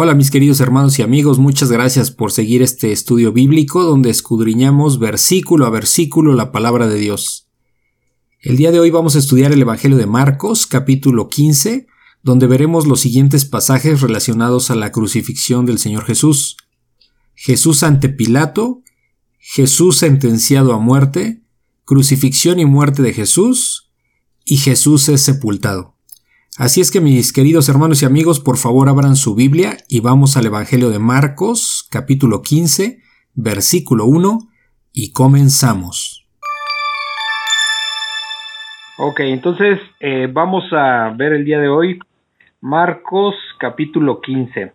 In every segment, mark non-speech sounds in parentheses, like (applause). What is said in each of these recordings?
Hola mis queridos hermanos y amigos, muchas gracias por seguir este estudio bíblico donde escudriñamos versículo a versículo la palabra de Dios. El día de hoy vamos a estudiar el Evangelio de Marcos, capítulo 15, donde veremos los siguientes pasajes relacionados a la crucifixión del Señor Jesús. Jesús ante Pilato, Jesús sentenciado a muerte, crucifixión y muerte de Jesús, y Jesús es sepultado. Así es que mis queridos hermanos y amigos, por favor abran su Biblia y vamos al Evangelio de Marcos, capítulo 15, versículo 1, y comenzamos. Ok, entonces eh, vamos a ver el día de hoy Marcos capítulo 15.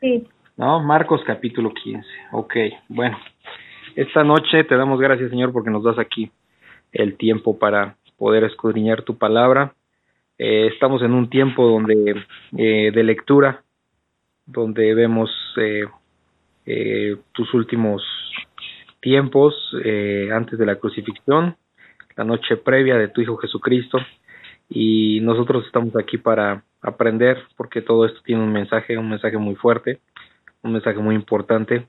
Sí. ¿No? Marcos capítulo 15. Ok, bueno. Esta noche te damos gracias Señor porque nos das aquí el tiempo para poder escudriñar tu palabra eh, estamos en un tiempo donde eh, de lectura, donde vemos eh, tus últimos tiempos antes de la crucifixión, la noche previa de tu Hijo Jesucristo, y nosotros estamos aquí para aprender, porque todo esto tiene un mensaje, un mensaje muy fuerte, un mensaje muy importante,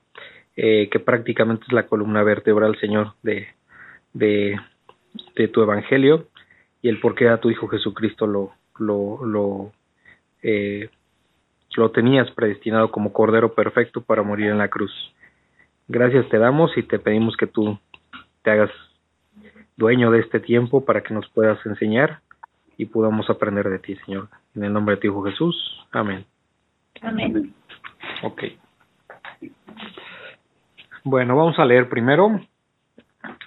que prácticamente es la columna vertebral, Señor, de, de, de tu Evangelio y el por qué a tu Hijo Jesucristo lo, lo, lo, eh, lo tenías predestinado como Cordero perfecto para morir en la cruz. Gracias te damos y te pedimos que tú te hagas dueño de este tiempo para que nos puedas enseñar y podamos aprender de ti, Señor. En el nombre de tu Hijo Jesús. Amén. Amén. Ok. Bueno, vamos a leer primero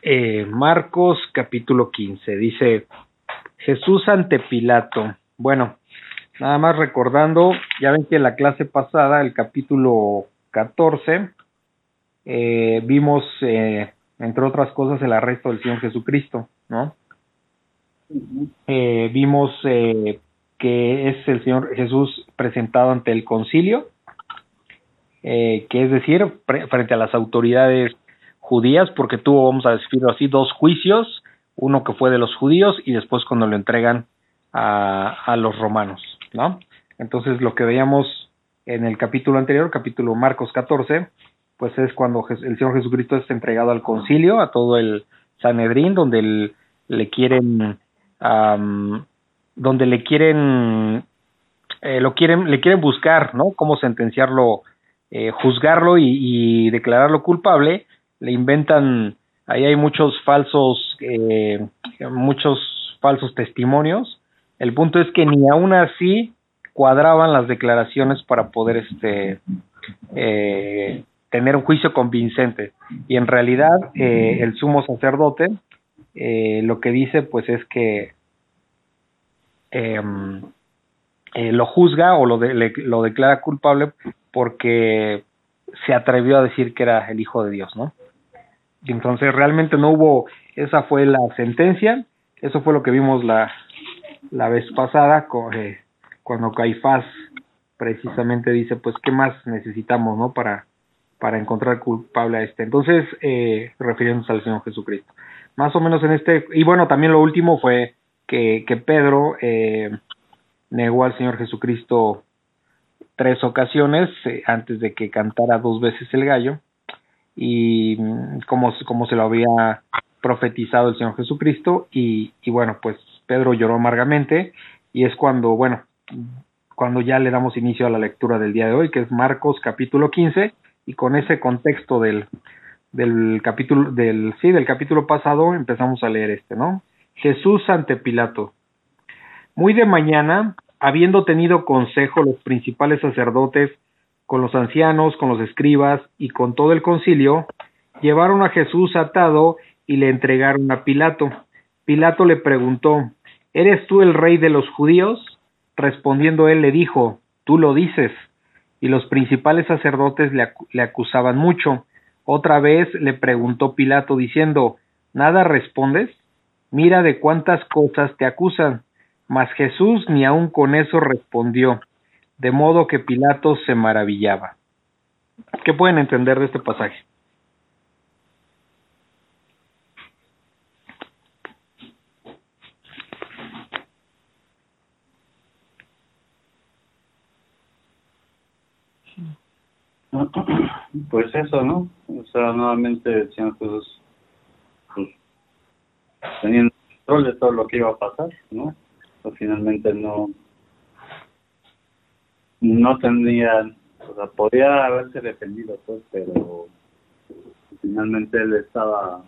eh, Marcos capítulo 15. Dice, Jesús ante Pilato. Bueno, nada más recordando, ya ven que en la clase pasada, el capítulo 14, eh, vimos, eh, entre otras cosas, el arresto del Señor Jesucristo, ¿no? Eh, vimos que es el Señor Jesús presentado ante el concilio, que es decir, frente a las autoridades judías, porque tuvo, vamos a decirlo así, dos juicios, uno que fue de los judíos y después cuando lo entregan a, a los romanos, ¿no? Entonces lo que veíamos en el capítulo anterior, capítulo Marcos 14, pues es cuando el Señor Jesucristo es entregado al concilio, a todo el Sanedrín, donde le quieren, donde le quieren, eh, lo quieren, le quieren buscar, ¿no? Cómo sentenciarlo, eh, juzgarlo y, y, declararlo culpable, le inventan ahí hay muchos falsos, eh, muchos falsos testimonios. El punto es que ni aún así cuadraban las declaraciones para poder este eh, tener un juicio convincente. Y en realidad eh, el sumo sacerdote lo que dice pues es que em, lo juzga o lo, lo declara culpable porque se atrevió a decir que era el hijo de Dios, ¿no? Entonces realmente no hubo, esa fue la sentencia, eso fue lo que vimos la, la vez pasada eh, cuando Caifás precisamente dice pues qué más necesitamos no para para encontrar culpable a este. Entonces eh, refiriéndose al Señor Jesucristo. Más o menos en este y bueno también lo último fue que, que Pedro eh, negó al Señor Jesucristo tres ocasiones eh, antes de que cantara dos veces el gallo y mm, como, como se lo había profetizado el Señor Jesucristo y, y bueno pues Pedro lloró amargamente y es cuando bueno cuando ya le damos inicio a la lectura del día de hoy que es Marcos capítulo 15 y con ese contexto del del capítulo del sí del capítulo pasado empezamos a leer este no Jesús ante Pilato. Muy de mañana habiendo tenido consejo los principales sacerdotes con los ancianos, con los escribas y con todo el concilio, llevaron a Jesús atado y le entregaron a Pilato. Pilato le preguntó, ¿Eres tú el rey de los judíos? Respondiendo él le dijo, Tú lo dices. Y los principales sacerdotes le, le acusaban mucho. Otra vez le preguntó Pilato diciendo, ¿Nada respondes? Mira de cuántas cosas te acusan. Mas Jesús ni aun con eso respondió de modo que Pilato se maravillaba. ¿Qué pueden entender de este pasaje? pues eso, ¿no? O sea, nuevamente el Señor Jesús pues, teniendo control de todo lo que iba a pasar, ¿no? Pues, finalmente no no tendrían, o sea, podría haberse defendido, pues, pero finalmente él estaba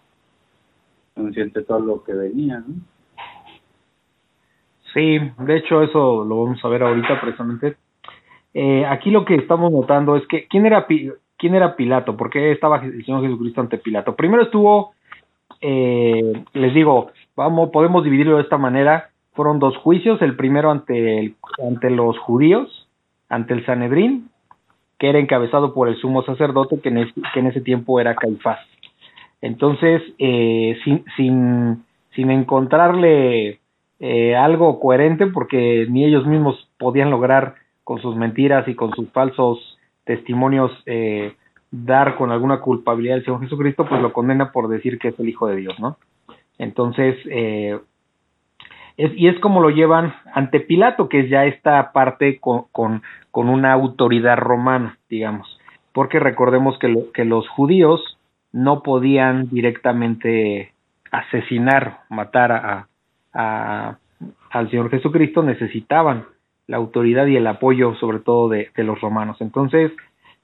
consciente de todo lo que venía, ¿no? Sí, de hecho eso lo vamos a ver ahorita precisamente. Eh, aquí lo que estamos notando es que quién era quién era Pilato, por qué estaba el Señor Jesucristo ante Pilato. Primero estuvo, eh, les digo, vamos, podemos dividirlo de esta manera. Fueron dos juicios, el primero ante el, ante los judíos, ante el Sanedrín, que era encabezado por el sumo sacerdote, que en, ese tiempo era Caifás. Entonces, eh, sin, sin, sin encontrarle eh, algo coherente porque ni ellos mismos podían lograr con sus mentiras y con sus falsos testimonios eh, dar con alguna culpabilidad al Señor Jesucristo, pues lo condena por decir que es el Hijo de Dios, ¿no? Entonces, eh, es, y es como lo llevan ante Pilato, que es ya esta parte con, una autoridad romana, digamos, porque recordemos que, lo, que los judíos no podían directamente asesinar, matar a, al Señor Jesucristo necesitaban la autoridad y el apoyo sobre todo de, los romanos. Entonces,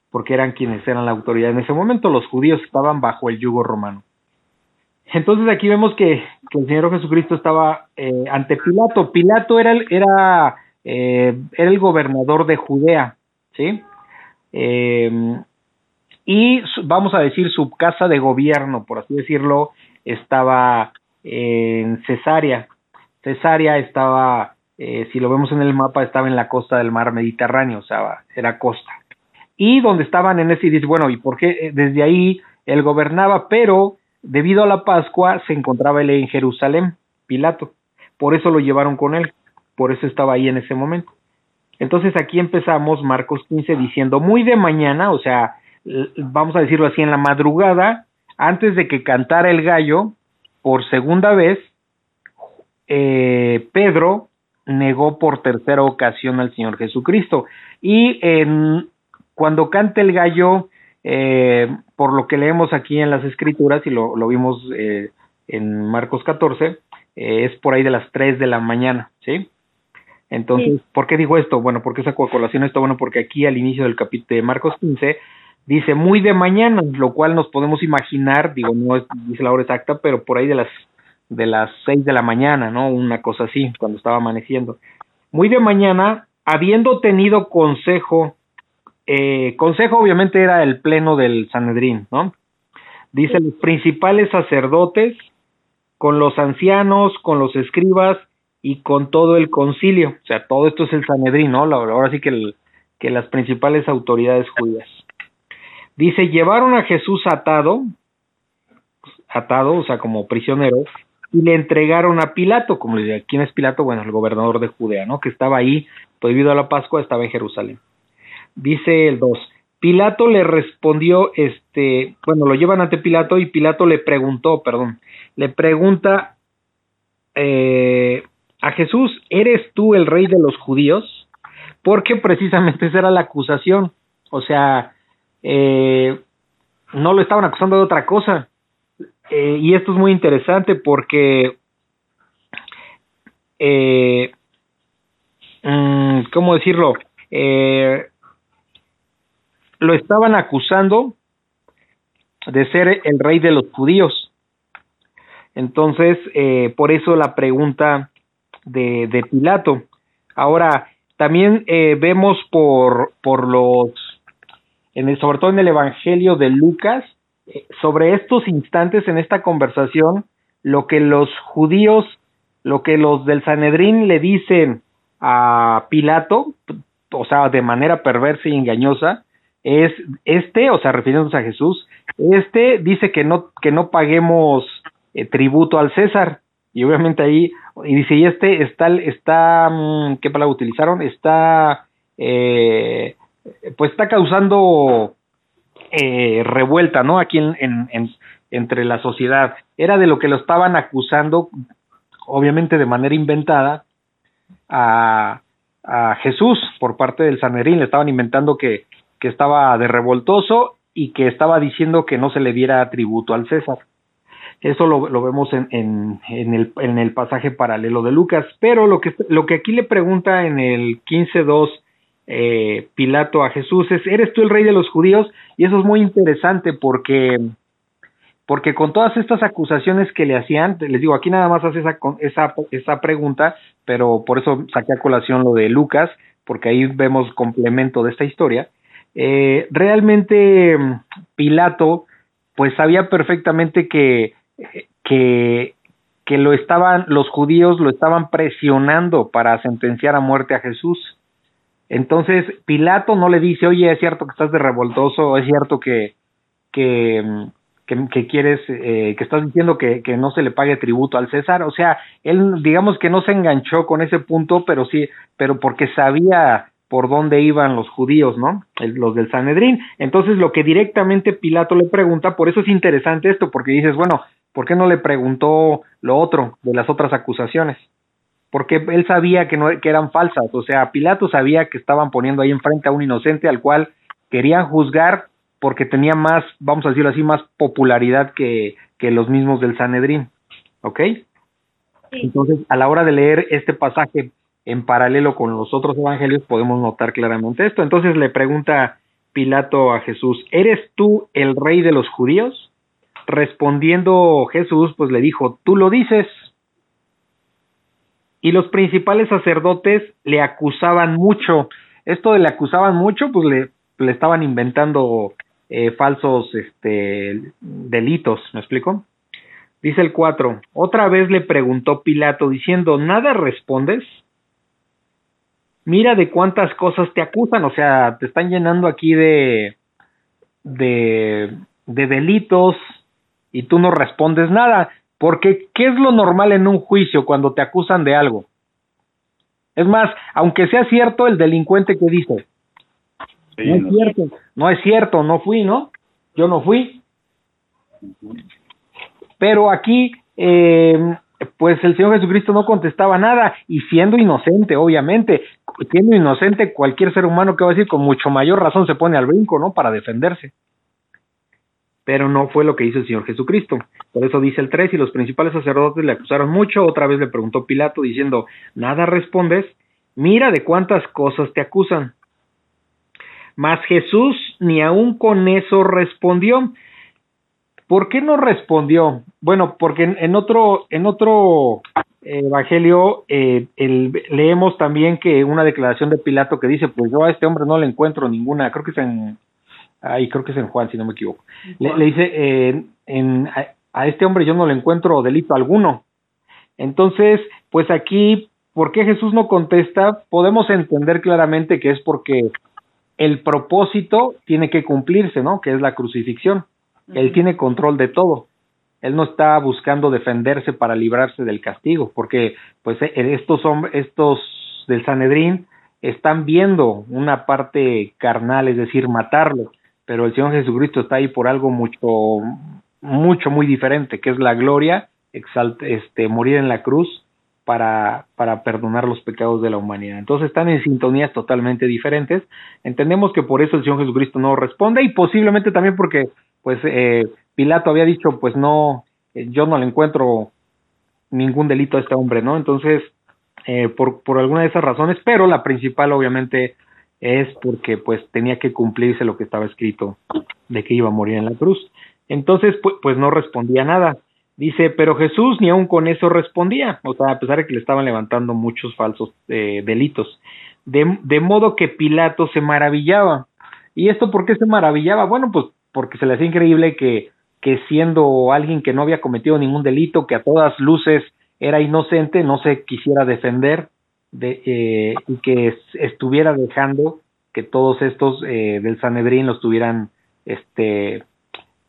porque eran quienes eran la autoridad en ese momento, los judíos estaban bajo el yugo romano. Entonces aquí vemos que, el Señor Jesucristo estaba eh, ante Pilato. Pilato era el, era, eh, era el gobernador de Judea, ¿sí? Eh, y vamos a decir su casa de gobierno, por así decirlo, estaba en Cesarea. Cesarea estaba, eh, si lo vemos en el mapa, estaba en la costa del mar Mediterráneo, o sea, era costa. Y donde estaban en ese, y dice, bueno, ¿y por qué eh, desde ahí él gobernaba? Pero debido a la Pascua se encontraba él en Jerusalén, Pilato. Por eso lo llevaron con él, por eso estaba ahí en ese momento. Entonces aquí empezamos Marcos 15 diciendo, muy de mañana, o sea, vamos a decirlo así, en la madrugada, antes de que cantara el gallo, por segunda vez, eh, Pedro negó por tercera ocasión al Señor Jesucristo. Y cuando canta el gallo, eh, por lo que leemos aquí en las escrituras, y lo, lo vimos eh, en Marcos 14, eh, es por ahí de las 3 de la mañana, ¿sí? Entonces, sí. ¿por qué digo esto? Bueno, porque esa colación está bueno porque aquí al inicio del capítulo de Marcos 15 dice muy de mañana, lo cual nos podemos imaginar, digo, no es, dice la hora exacta, pero por ahí de las de las seis de la mañana, ¿no? Una cosa así, cuando estaba amaneciendo. Muy de mañana, habiendo tenido consejo, eh, consejo obviamente era el pleno del Sanedrín, ¿no? Dice los principales sacerdotes, con los ancianos, con los escribas y con todo el concilio. O sea, todo esto es el Sanedrín, ¿no? Ahora sí que, el, que las principales autoridades judías. Dice, llevaron a Jesús atado, atado, o sea, como prisionero, y le entregaron a Pilato, como le decía, ¿quién es Pilato? Bueno, el gobernador de Judea, ¿no? Que estaba ahí, prohibido a la Pascua, estaba en Jerusalén. Dice el 2, Pilato le respondió, este, bueno, lo llevan ante Pilato y Pilato le preguntó, perdón, le pregunta eh, a Jesús, ¿eres tú el rey de los judíos? Porque precisamente esa era la acusación, o sea, eh, no lo estaban acusando de otra cosa, eh, y esto es muy interesante porque, mmm, ¿cómo decirlo? Lo estaban acusando de ser el rey de los judíos. Entonces, eh, por eso la pregunta de, de Pilato. Ahora, también eh, vemos por, por los, en el, sobre todo en el Evangelio de Lucas, sobre estos instantes en esta conversación, lo que los judíos, lo que los del Sanedrín le dicen a Pilato, o sea, de manera perversa y engañosa, es este, o sea, refiriéndose a Jesús, este dice que no que no paguemos eh, tributo al César y obviamente ahí y dice y este está está qué palabra utilizaron está eh, pues está causando eh, revuelta, ¿no? Aquí en, en, en, entre la sociedad. Era de lo que lo estaban acusando, obviamente de manera inventada, a, a Jesús por parte del Sanedrín. Le estaban inventando que, que estaba de revoltoso y que estaba diciendo que no se le diera tributo al César. Eso lo, vemos en, en, en, el, en el pasaje paralelo de Lucas. Pero lo que, lo que aquí le pregunta en el 15.2 eh, Pilato a Jesús es, ¿eres tú el rey de los judíos? Y eso es muy interesante porque, porque con todas estas acusaciones que le hacían, les digo, aquí nada más hace esa, esa, esa pregunta, pero por eso saqué a colación lo de Lucas, porque ahí vemos complemento de esta historia. Eh, realmente Pilato pues sabía perfectamente que que, que lo estaban, los judíos lo estaban presionando para sentenciar a muerte a Jesús. Entonces Pilato no le dice, oye, es cierto que estás de revoltoso, es cierto que, que, que, quieres, eh, que estás diciendo que, que no se le pague tributo al César. O sea, él digamos que no se enganchó con ese punto, pero sí, pero porque sabía por dónde iban los judíos, ¿no? los del Sanedrín. Entonces, lo que directamente Pilato le pregunta, por eso es interesante esto, porque dices, bueno, ¿por qué no le preguntó lo otro de las otras acusaciones? Porque él sabía que, no, que eran falsas, o sea, Pilato sabía que estaban poniendo ahí enfrente a un inocente al cual querían juzgar porque tenía más, vamos a decirlo así, más popularidad que, que los mismos del Sanedrín, ¿ok? Entonces, a la hora de leer este pasaje en paralelo con los otros evangelios podemos notar claramente esto. Entonces le pregunta Pilato a Jesús, ¿eres tú el rey de los judíos? Respondiendo Jesús, pues le dijo, tú lo dices. Y los principales sacerdotes le acusaban mucho. Esto de le acusaban mucho, pues le, le estaban inventando eh, falsos este, delitos, ¿me explico? Dice el 4, otra vez le preguntó Pilato diciendo, ¿nada respondes? Mira de cuántas cosas te acusan, o sea, te están llenando aquí de, de, de delitos y tú no respondes nada, porque ¿qué es lo normal en un juicio cuando te acusan de algo? Es más, aunque sea cierto el delincuente que dice, no es cierto, no es cierto, no fui, ¿no? Yo no fui. Pero aquí eh, pues el Señor Jesucristo no contestaba nada y siendo inocente, obviamente, siendo inocente cualquier ser humano que va a decir con mucho mayor razón se pone al brinco, ¿no? Para defenderse. Pero no fue lo que hizo el Señor Jesucristo. Por eso dice el 3, y los principales sacerdotes le acusaron mucho, otra vez le preguntó Pilato diciendo, nada respondes, mira de cuántas cosas te acusan. Mas Jesús ni aun con eso respondió, ¿Por qué no respondió? Bueno, porque en, otro, en otro eh, evangelio eh, leemos también que una declaración de Pilato que dice, pues yo a este hombre no le encuentro ninguna, creo que es en, ahí creo que es en Juan, si no me equivoco. Le, dice, eh, en, a, a, este hombre yo no le encuentro delito alguno. Entonces, pues aquí, ¿por qué Jesús no contesta? Podemos entender claramente que es porque el propósito tiene que cumplirse, ¿no? Que es la crucifixión. Él tiene control de todo. Él no está buscando defenderse para librarse del castigo, porque pues eh, estos hombres, estos del Sanedrín están viendo una parte carnal, es decir, matarlo, pero el Señor Jesucristo está ahí por algo mucho, mucho, muy diferente, que es la gloria, este, morir en la cruz para, para perdonar los pecados de la humanidad. Entonces están en sintonías totalmente diferentes. Entendemos que por eso el Señor Jesucristo no responde y posiblemente también porque pues eh, Pilato había dicho, pues no, eh, yo no le encuentro ningún delito a este hombre, ¿no? Entonces, eh, por, por alguna de esas razones, pero la principal obviamente es porque pues tenía que cumplirse lo que estaba escrito de que iba a morir en la cruz. Entonces, pues, pues no respondía nada. Dice, pero Jesús ni aun con eso respondía, o sea, a pesar de que le estaban levantando muchos falsos eh, delitos. De, de modo que Pilato se maravillaba. ¿Y esto por qué se maravillaba? Bueno, pues porque se le hacía increíble que, que siendo alguien que no había cometido ningún delito, que a todas luces era inocente, no se quisiera defender de, eh, y que estuviera dejando que todos estos eh, del Sanedrín lo estuvieran, este,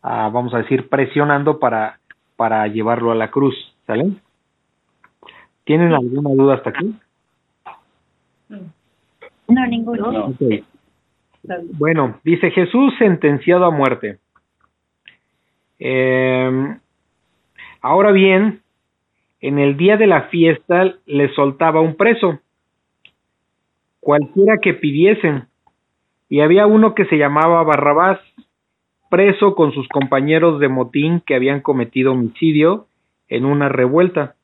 ah, vamos a decir, presionando para, para llevarlo a la cruz, ¿sale? ¿Tienen alguna duda hasta aquí? No, ninguno. Bueno, dice Jesús sentenciado a muerte. Eh, ahora bien, en el día de la fiesta le soltaba un preso, cualquiera que pidiesen, Y había uno que se llamaba Barrabás, preso con sus compañeros de motín que habían cometido homicidio en una revuelta.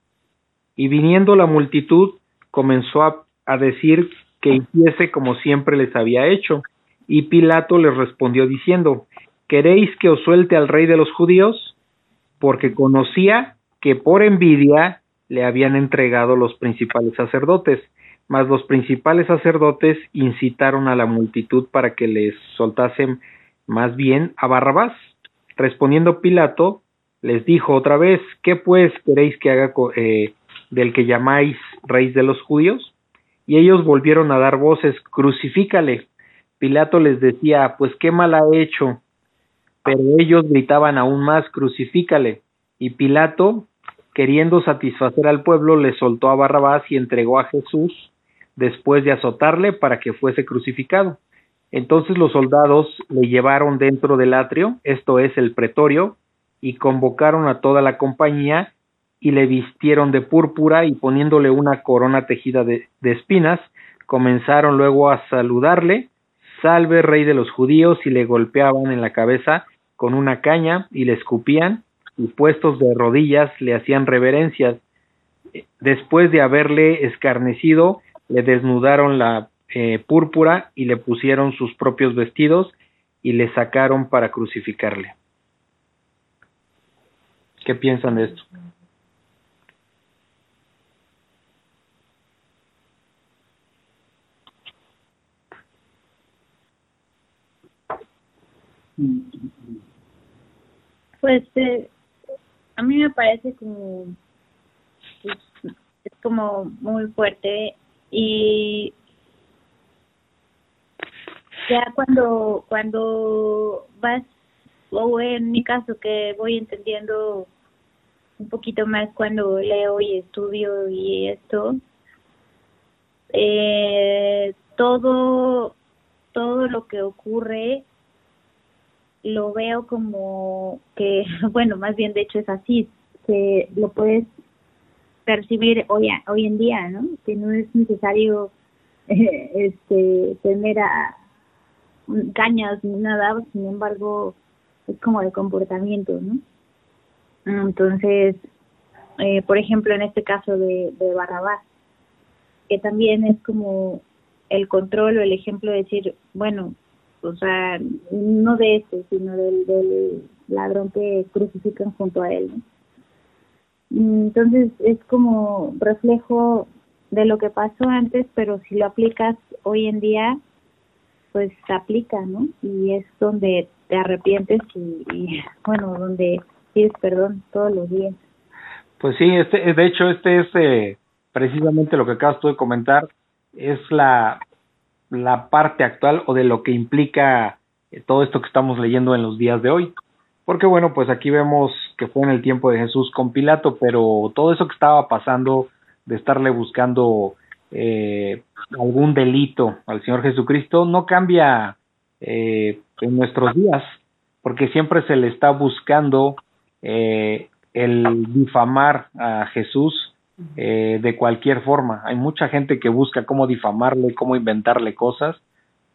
Y viniendo la multitud, comenzó a decir que hiciese como siempre les había hecho. Y Pilato les respondió diciendo, ¿queréis que os suelte al rey de los judíos? Porque conocía que por envidia le habían entregado los principales sacerdotes, mas los principales sacerdotes incitaron a la multitud para que les soltasen más bien a Barrabás. Respondiendo Pilato, les dijo otra vez, ¿qué pues queréis que haga eh, del que llamáis rey de los judíos? Y ellos volvieron a dar voces, crucifícale. Pilato les decía, pues qué mal ha hecho. Pero ellos gritaban aún más, crucifícale. Y Pilato, queriendo satisfacer al pueblo, le soltó a Barrabás y entregó a Jesús después de azotarle para que fuese crucificado. Entonces los soldados le llevaron dentro del atrio, esto es el pretorio, y convocaron a toda la compañía y le vistieron de púrpura y poniéndole una corona tejida de, de, espinas, comenzaron luego a saludarle, salve rey de los judíos, y le golpeaban en la cabeza con una caña y le escupían, y puestos de rodillas le hacían reverencias. Después de haberle escarnecido, le desnudaron la eh, púrpura y le pusieron sus propios vestidos y le sacaron para crucificarle. ¿Qué piensan de esto? Pues eh, a mí me parece como pues, es como muy fuerte y ya cuando cuando vas o en mi caso que voy entendiendo un poquito más cuando leo y estudio y esto eh, todo todo lo que ocurre lo veo como que (laughs) bueno más bien de hecho es así que lo puedes percibir hoy hoy en día no que no es necesario (laughs) este tener a cañas ni nada, sin embargo, es como de comportamiento, ¿no? Entonces, eh, por ejemplo, en este caso de, de Barrabás, que también es como el control o el ejemplo de decir, bueno, o sea, no de este, sino del, ladrón que crucifican junto a él. Entonces es como reflejo de lo que pasó antes, pero si lo aplicas hoy en día, pues se aplica, ¿no? Y es donde te arrepientes y, (laughs) bueno, donde pides perdón todos los días. Pues sí, este, de hecho, este es eh, precisamente lo que acabas tú de comentar, es la, la parte actual o de lo que implica eh, todo esto que estamos leyendo en los días de hoy. Porque bueno, pues aquí vemos que fue en el tiempo de Jesús con Pilato, pero todo eso que estaba pasando de estarle buscando eh, algún delito al Señor Jesucristo no cambia eh, en nuestros días, porque siempre se le está buscando eh, el difamar a Jesús eh, de cualquier forma. Hay mucha gente que busca cómo difamarle, cómo inventarle cosas,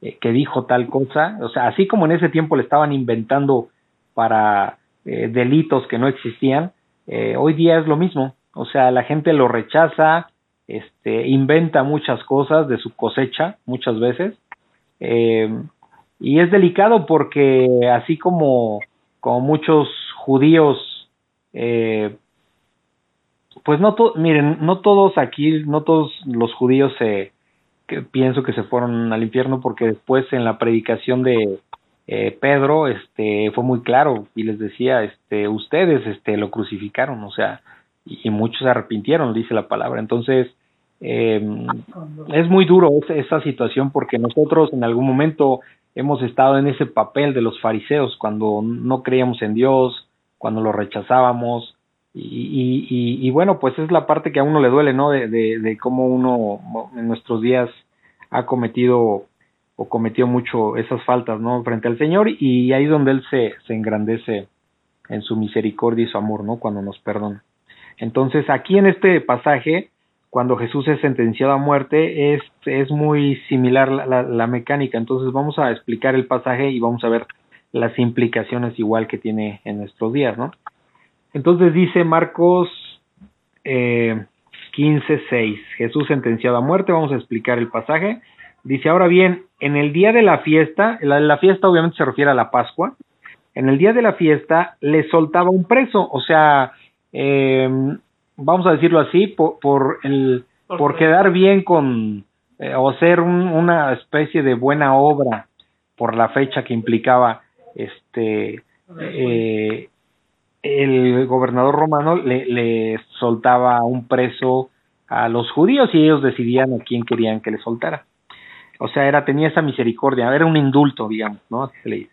eh, que dijo tal cosa. O sea, así como en ese tiempo le estaban inventando para eh, delitos que no existían, eh, hoy día es lo mismo. O sea, la gente lo rechaza, este, inventa muchas cosas de su cosecha muchas veces. Y es delicado porque así como, como muchos judíos, eh, pues no, miren, no todos aquí, no todos los judíos se, que pienso que se fueron al infierno porque después en la predicación de eh, Pedro, este, fue muy claro y les decía, este, ustedes, este, lo crucificaron, o sea, y, muchos se arrepintieron, dice la palabra. Entonces, eh, es muy duro esa situación porque nosotros en algún momento hemos estado en ese papel de los fariseos cuando no creíamos en Dios, cuando lo rechazábamos. Y, y, bueno, pues es la parte que a uno le duele, ¿no? De, de, de cómo uno en nuestros días ha cometido o cometió mucho esas faltas, ¿no? Frente al Señor y ahí es donde Él se, se engrandece en su misericordia y su amor, ¿no? Cuando nos perdona. Entonces, aquí en este pasaje, cuando Jesús es sentenciado a muerte, es, es muy similar la, la, mecánica. Entonces vamos a explicar el pasaje y vamos a ver las implicaciones igual que tiene en nuestros días, ¿no? Entonces dice Marcos eh, 15.6, Jesús sentenciado a muerte, vamos a explicar el pasaje. Dice, ahora bien, en el día de la fiesta, la, la fiesta obviamente se refiere a la Pascua, en el día de la fiesta le soltaba un preso, o sea, eh, vamos a decirlo así, por, por, el, por quedar bien con, eh, o ser un, una especie de buena obra por la fecha que implicaba este eh, el gobernador romano le, soltaba un preso a los judíos y ellos decidían a quién querían que le soltara. O sea, era tenía esa misericordia, era un indulto, digamos, ¿no? Así se le dice.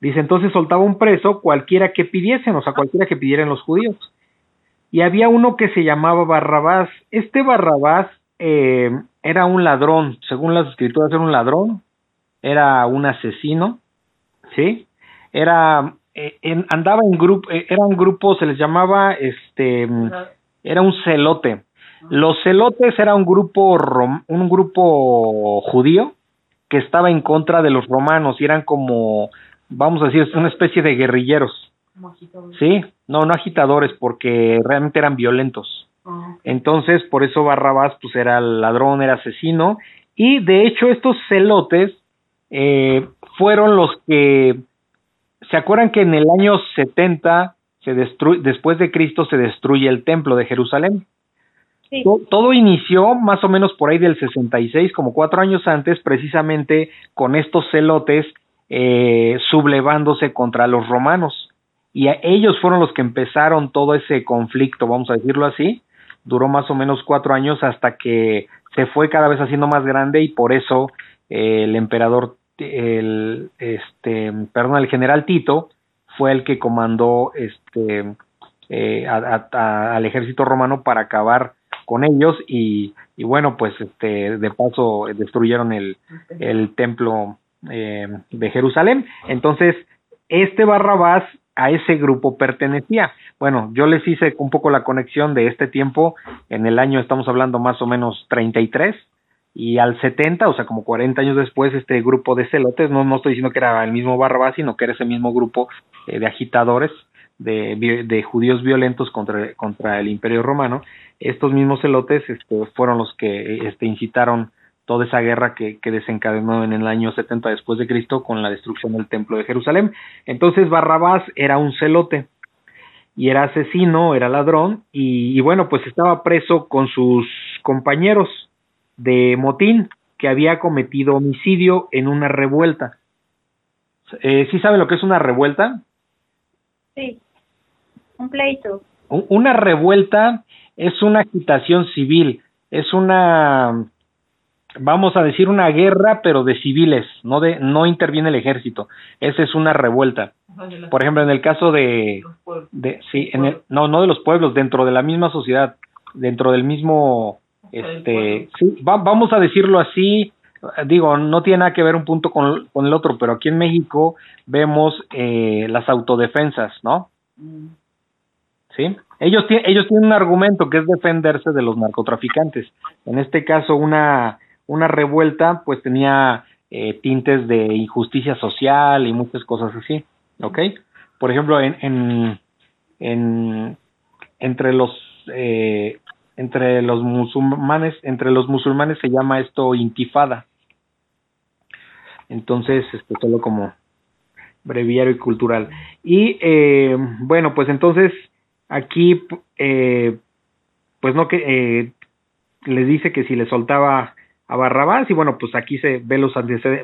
Dice, entonces soltaba un preso cualquiera que pidiesen, o sea, cualquiera que pidieran los judíos. Y había uno que se llamaba Barrabás. Este Barrabás eh, era un ladrón, según las escrituras era un ladrón, era un asesino, ¿sí? Era, eh, andaba en grupo, eh, era un grupo, se les llamaba, este, era un celote. Los celotes era un grupo, un grupo judío que estaba en contra de los romanos y eran como, vamos a decir, una especie de guerrilleros. Sí, no, no agitadores, porque realmente eran violentos. Ah, Entonces, por eso Barrabás, pues era ladrón, era asesino, y de hecho estos celotes eh, fueron los que, ¿se acuerdan que en el año 70, se después de Cristo, se destruye el templo de Jerusalén? Sí. Todo, inició más o menos por ahí del 66, como cuatro años antes, precisamente con estos celotes eh, sublevándose contra los romanos y ellos fueron los que empezaron todo ese conflicto, vamos a decirlo así, duró más o menos cuatro años hasta que se fue cada vez haciendo más grande y por eso eh, el emperador, el, este, perdón, el general Tito fue el que comandó este, eh, al ejército romano para acabar con ellos y, y bueno, pues este, de paso destruyeron el, el templo eh, de Jerusalén. Entonces, este Barrabás a ese grupo pertenecía. Bueno, yo les hice un poco la conexión de este tiempo, en el año estamos hablando más o menos 33, y al 70, o sea, como 40 años después, este grupo de celotes, no, no estoy diciendo que era el mismo Barrabás, sino que era ese mismo grupo eh, de agitadores, de, de, judíos violentos contra, contra el imperio romano, estos mismos celotes este, fueron los que este, incitaron toda esa guerra que, que, desencadenó en el año 70 después de Cristo con la destrucción del templo de Jerusalén. Entonces Barrabás era un celote y era asesino, era ladrón y, bueno, pues estaba preso con sus compañeros de motín que había cometido homicidio en una revuelta. Eh, ¿Sí sabe lo que es una revuelta? Sí, un pleito. Una revuelta es una agitación civil, es una vamos a decir una guerra pero de civiles no de no interviene el ejército esa es una revuelta por ejemplo en el caso de, de sí en el, no no de los pueblos dentro de la misma sociedad dentro del mismo este sí vamos a decirlo así digo no tiene nada que ver un punto con, con el otro pero aquí en México vemos eh, las autodefensas no mm. sí ellos ellos tienen un argumento que es defenderse de los narcotraficantes en este caso una una revuelta pues tenía eh, tintes de injusticia social y muchas cosas así, ¿ok? Por ejemplo, en, en, en entre los eh, entre los musulmanes entre los musulmanes se llama esto intifada. Entonces, este, solo como breviario y cultural. Y eh, bueno, pues entonces aquí, eh, pues no que eh, les dice que si le soltaba a Barrabás y bueno, pues aquí se ve los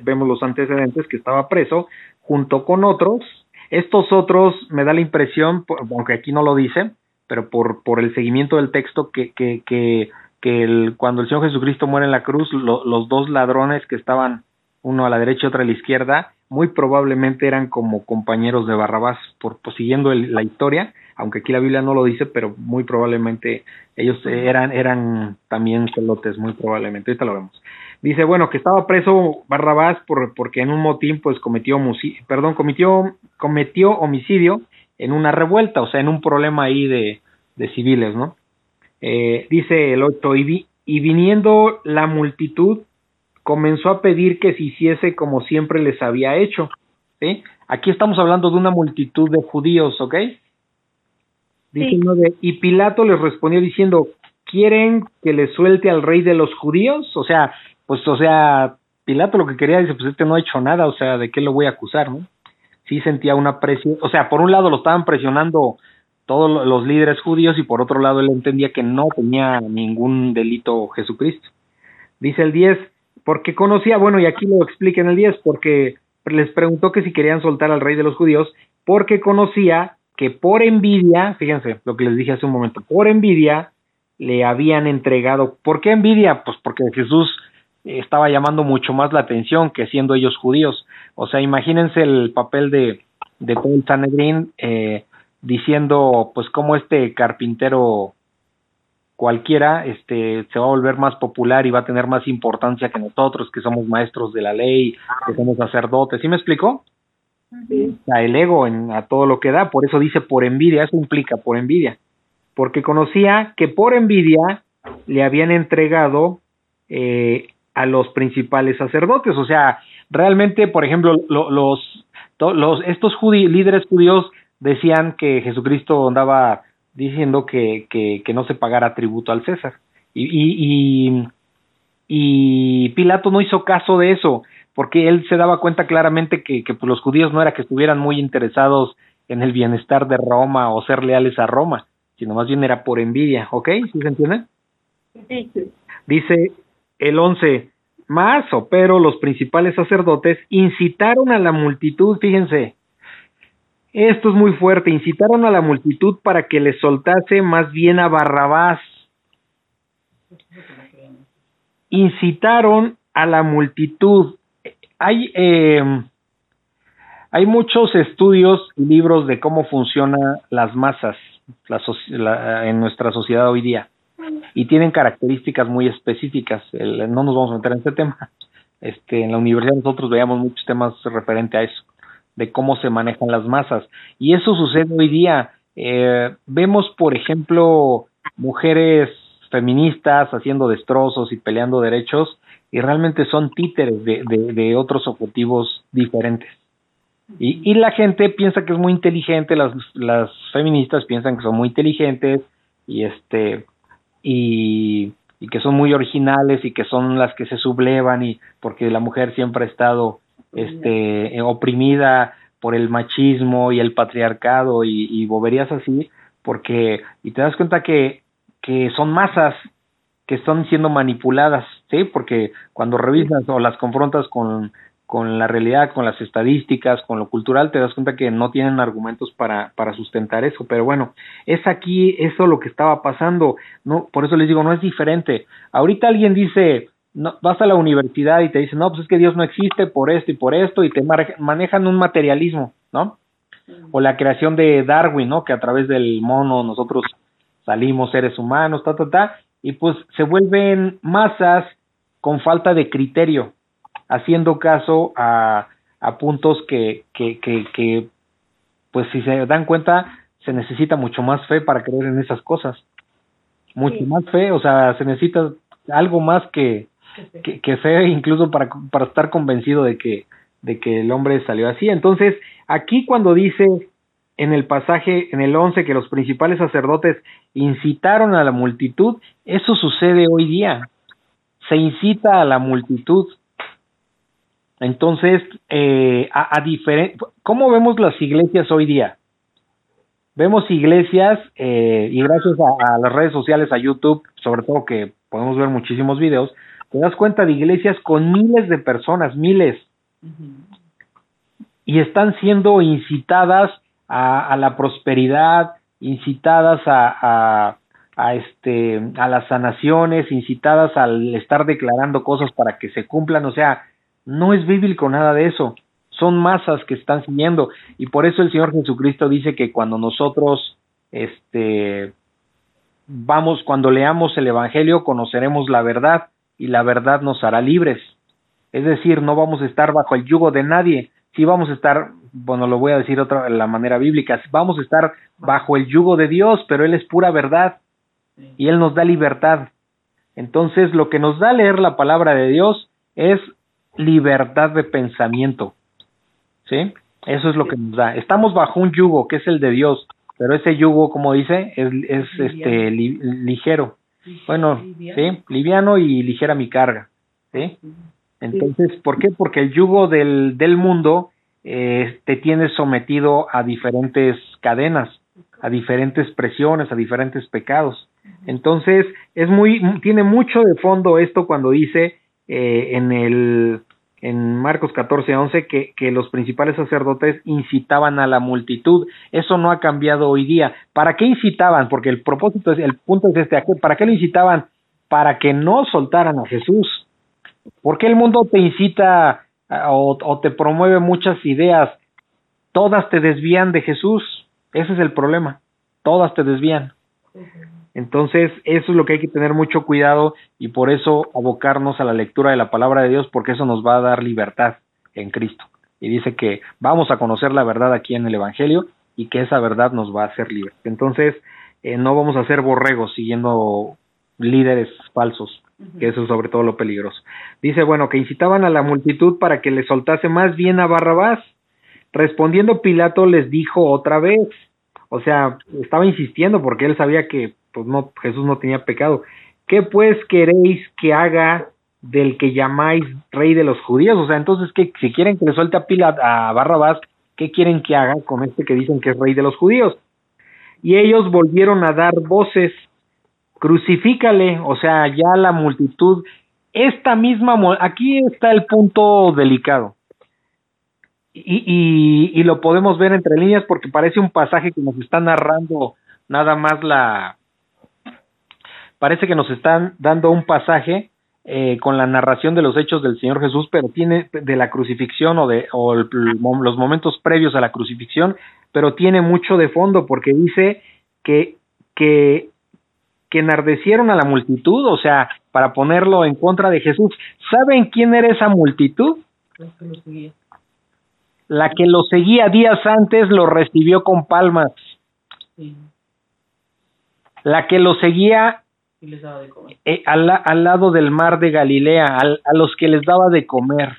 vemos los antecedentes que estaba preso junto con otros. Estos otros me da la impresión, aunque aquí no lo dice, pero por, por el seguimiento del texto que, que, que, el, cuando el Señor Jesucristo muere en la cruz, los dos ladrones que estaban uno a la derecha y otro a la izquierda, muy probablemente eran como compañeros de Barrabás, por, pues, siguiendo la historia, aunque aquí la Biblia no lo dice, pero muy probablemente ellos eran, eran también celotes, muy probablemente, ahorita lo vemos. Dice, bueno, que estaba preso Barrabás por, porque en un motín pues cometió, perdón, cometió, cometió homicidio en una revuelta, o sea, en un problema ahí de, de civiles, ¿no? Eh, dice el 8, y, y viniendo la multitud, comenzó a pedir que se hiciese como siempre les había hecho. ¿sí? Aquí estamos hablando de una multitud de judíos, ¿ok? Dice y Pilato les respondió diciendo, ¿quieren que le suelte al rey de los judíos? O sea, pues, o sea, Pilato lo que quería, dice, pues este no ha hecho nada, o sea, ¿de qué lo voy a acusar, no? Sí sentía una presión, o sea, por un lado lo estaban presionando todos los líderes judíos y por otro lado él entendía que no tenía ningún delito Jesucristo. Dice el 10, porque conocía, bueno, y aquí lo explica en el 10, porque les preguntó que si querían soltar al rey de los judíos, porque conocía que por envidia, fíjense lo que les dije hace un momento, por envidia le habían entregado. ¿Por qué envidia? Pues porque Jesús estaba llamando mucho más la atención que siendo ellos judíos. O sea, imagínense el papel de, de Paul Sanedrín eh, diciendo, pues, cómo este carpintero cualquiera este se va a volver más popular y va a tener más importancia que nosotros que somos maestros de la ley, que somos sacerdotes. ¿Sí me explicó? Sí. el ego en, a todo lo que da, por eso dice por envidia, eso implica por envidia, porque conocía que por envidia le habían entregado eh, a los principales sacerdotes, o sea, realmente, por ejemplo, los, los estos líderes judíos decían que Jesucristo andaba diciendo que, que, que, no se pagara tributo al César. Y, y, y, Pilato no hizo caso de eso, porque él se daba cuenta claramente que, que pues, los judíos no era que estuvieran muy interesados en el bienestar de Roma o ser leales a Roma, sino más bien era por envidia, ¿ok? ¿Sí se entiende? Sí. Dice el 11, más o pero los principales sacerdotes incitaron a la multitud, fíjense, esto es muy fuerte. Incitaron a la multitud para que le soltase más bien a Barrabás. Incitaron a la multitud. Hay, eh, hay muchos estudios y libros de cómo funcionan las masas en nuestra sociedad hoy día y tienen características muy específicas. no nos vamos a meter en este tema. Este, en la universidad nosotros veíamos muchos temas referente a eso de cómo se manejan las masas. Y eso sucede hoy día. Eh, vemos, por ejemplo, mujeres feministas haciendo destrozos y peleando derechos y realmente son títeres de, de, otros objetivos diferentes. Y, y, la gente piensa que es muy inteligente, las, las feministas piensan que son muy inteligentes y este y, y que son muy originales y que son las que se sublevan y porque la mujer siempre ha estado este, oprimida por el machismo y el patriarcado y, y boberías así, porque, y te das cuenta que, que son masas que están siendo manipuladas, ¿sí? Porque cuando revisas o las confrontas con, con la realidad, con las estadísticas, con lo cultural, te das cuenta que no tienen argumentos para, para sustentar eso. Pero bueno, es aquí eso lo que estaba pasando. No, por eso les digo, no es diferente. Ahorita alguien dice, no, vas a la universidad y te dicen, no, pues es que Dios no existe por esto y por esto, y te manejan un materialismo, ¿no? O la creación de Darwin, ¿no? Que a través del mono nosotros salimos seres humanos, ta, ta, ta, y pues se vuelven masas con falta de criterio, haciendo caso a, a puntos que, que, que, que, pues si se dan cuenta, se necesita mucho más fe para creer en esas cosas. Mucho más fe, o sea, se necesita algo más que, que, que sea incluso para, para estar convencido de que, de que el hombre salió así. Entonces, aquí cuando dice en el pasaje, en el 11, que los principales sacerdotes incitaron a la multitud, eso sucede hoy día. Se incita a la multitud. Entonces, eh, a, a ¿cómo vemos las iglesias hoy día? Vemos iglesias, eh, y gracias a, a, las redes sociales, a YouTube, sobre todo que podemos ver muchísimos videos, te das cuenta de iglesias con miles de personas, miles, y están siendo incitadas a, a la prosperidad, incitadas a, a, este, a las sanaciones, incitadas al estar declarando cosas para que se cumplan, o sea, no es bíblico nada de eso, son masas que están siguiendo, y por eso el Señor Jesucristo dice que cuando nosotros, este, vamos, cuando leamos el Evangelio, conoceremos la verdad, y la verdad nos hará libres. Es decir, no vamos a estar bajo el yugo de nadie, sí vamos a estar, bueno, lo voy a decir otra la manera bíblica, vamos a estar bajo el yugo de Dios, pero él es pura verdad. y Él nos da libertad. Entonces, lo que nos da leer la palabra de Dios es libertad de pensamiento. ¿Sí? Eso es lo que nos da. Estamos bajo un yugo que es el de Dios, pero ese yugo, como dice, es, es este ligero. Bueno, sí, liviano y ligera mi carga. ¿Sí? Entonces, ¿por qué? Porque el yugo del, del mundo eh, te tiene sometido a diferentes cadenas, a diferentes presiones, a diferentes pecados. Entonces, es muy, tiene mucho de fondo esto cuando dice eh, en el en Marcos 14, 11 que, que los principales sacerdotes incitaban a la multitud. Eso no ha cambiado hoy día. ¿Para qué incitaban? Porque el propósito es, el punto es este, ¿para qué lo incitaban? Para que no soltaran a Jesús. ¿Por qué el mundo te incita o, o te promueve muchas ideas? Todas te desvían de Jesús. Ese es el problema. Todas te desvían. Entonces, eso es lo que hay que tener mucho cuidado y por eso abocarnos a la lectura de la palabra de Dios, porque eso nos va a dar libertad en Cristo. Y dice que vamos a conocer la verdad aquí en el Evangelio y que esa verdad nos va a hacer libres. Entonces, eh, no vamos a ser borregos siguiendo líderes falsos, que eso es sobre todo lo peligroso. Dice, bueno, que incitaban a la multitud para que le soltase más bien a Barrabás. Respondiendo Pilato les dijo otra vez, o sea, estaba insistiendo porque él sabía que pues no, Jesús no tenía pecado. ¿Qué pues queréis que haga del que llamáis rey de los judíos? O sea, entonces, ¿qué, si quieren que le suelte a Pilat, a Barrabás, ¿qué quieren que haga con este que dicen que es rey de los judíos? Y ellos volvieron a dar voces, crucifícale, o sea, ya la multitud, esta misma, aquí está el punto delicado. Y, y, y, lo podemos ver entre líneas porque parece un pasaje que nos está narrando nada más la, parece que nos están dando un pasaje eh, con la narración de los hechos del Señor Jesús, pero tiene de la crucifixión o de o los momentos previos a la crucifixión, pero tiene mucho de fondo porque dice que que que enardecieron a la multitud, o sea, para ponerlo en contra de Jesús. ¿Saben quién era esa multitud? La que lo seguía días antes lo recibió con palmas. La que lo seguía eh, al, al, lado del mar de Galilea, a los que les daba de comer.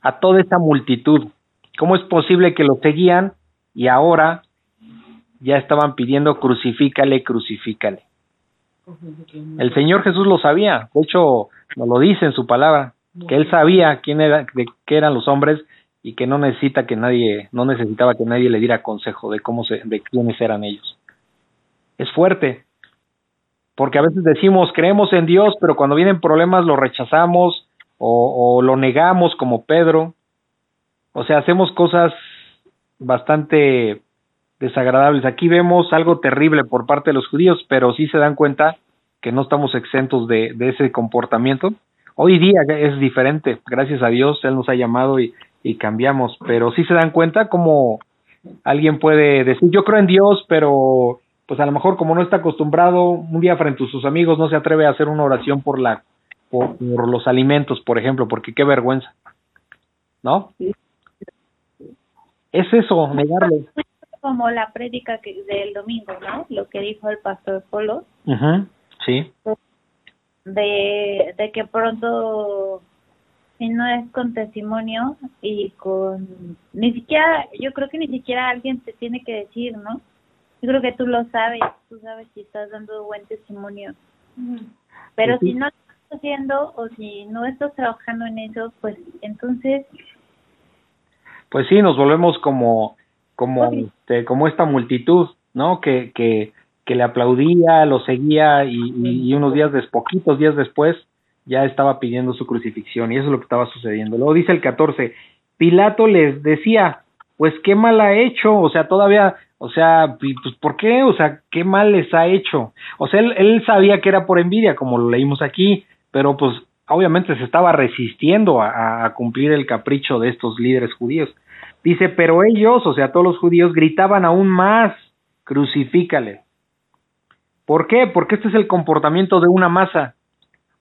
A toda esa multitud. ¿Cómo es posible que lo seguían y ahora ya estaban pidiendo crucifícale, crucifícale? El Señor Jesús lo sabía, de hecho nos lo dice en su palabra, que él sabía quién era, de qué eran los hombres y que no necesita que nadie, no necesitaba que nadie le diera consejo de cómo se, de quiénes eran ellos es fuerte. Porque a veces decimos, creemos en Dios, pero cuando vienen problemas lo rechazamos o, lo negamos como Pedro. O sea, hacemos cosas bastante desagradables. Aquí vemos algo terrible por parte de los judíos, pero sí se dan cuenta que no estamos exentos de, ese comportamiento. Hoy día es diferente, gracias a Dios, Él nos ha llamado y, y cambiamos, pero sí se dan cuenta como alguien puede decir, yo creo en Dios, pero pues a lo mejor como no está acostumbrado, un día frente a sus amigos no se atreve a hacer una oración por la por, los alimentos, por ejemplo, porque qué vergüenza. ¿No? Es eso, negarle. Como la prédica que, del domingo, ¿no? Lo que dijo el pastor Polo. Sí. De, de que pronto si no es con testimonio y con ni siquiera yo creo que ni siquiera alguien te tiene que decir no yo creo que tú lo sabes, tú sabes si estás dando buen testimonio. Pero si no estás haciendo o si no estás trabajando en eso, pues entonces... Pues sí, nos volvemos como como este, como esta multitud, ¿no? Que, que, que le aplaudía, lo seguía y, y, unos días después, poquitos días después, ya estaba pidiendo su crucifixión y eso es lo que estaba sucediendo. Luego dice el 14, Pilato les decía, pues qué mal ha hecho, o sea, todavía o sea, pues ¿por qué? O sea, ¿qué mal les ha hecho? O sea, él, él sabía que era por envidia, como lo leímos aquí, pero pues obviamente se estaba resistiendo a, cumplir el capricho de estos líderes judíos. Dice, pero ellos, o sea, todos los judíos, gritaban aún más, crucifícale. ¿Por qué? Porque este es el comportamiento de una masa.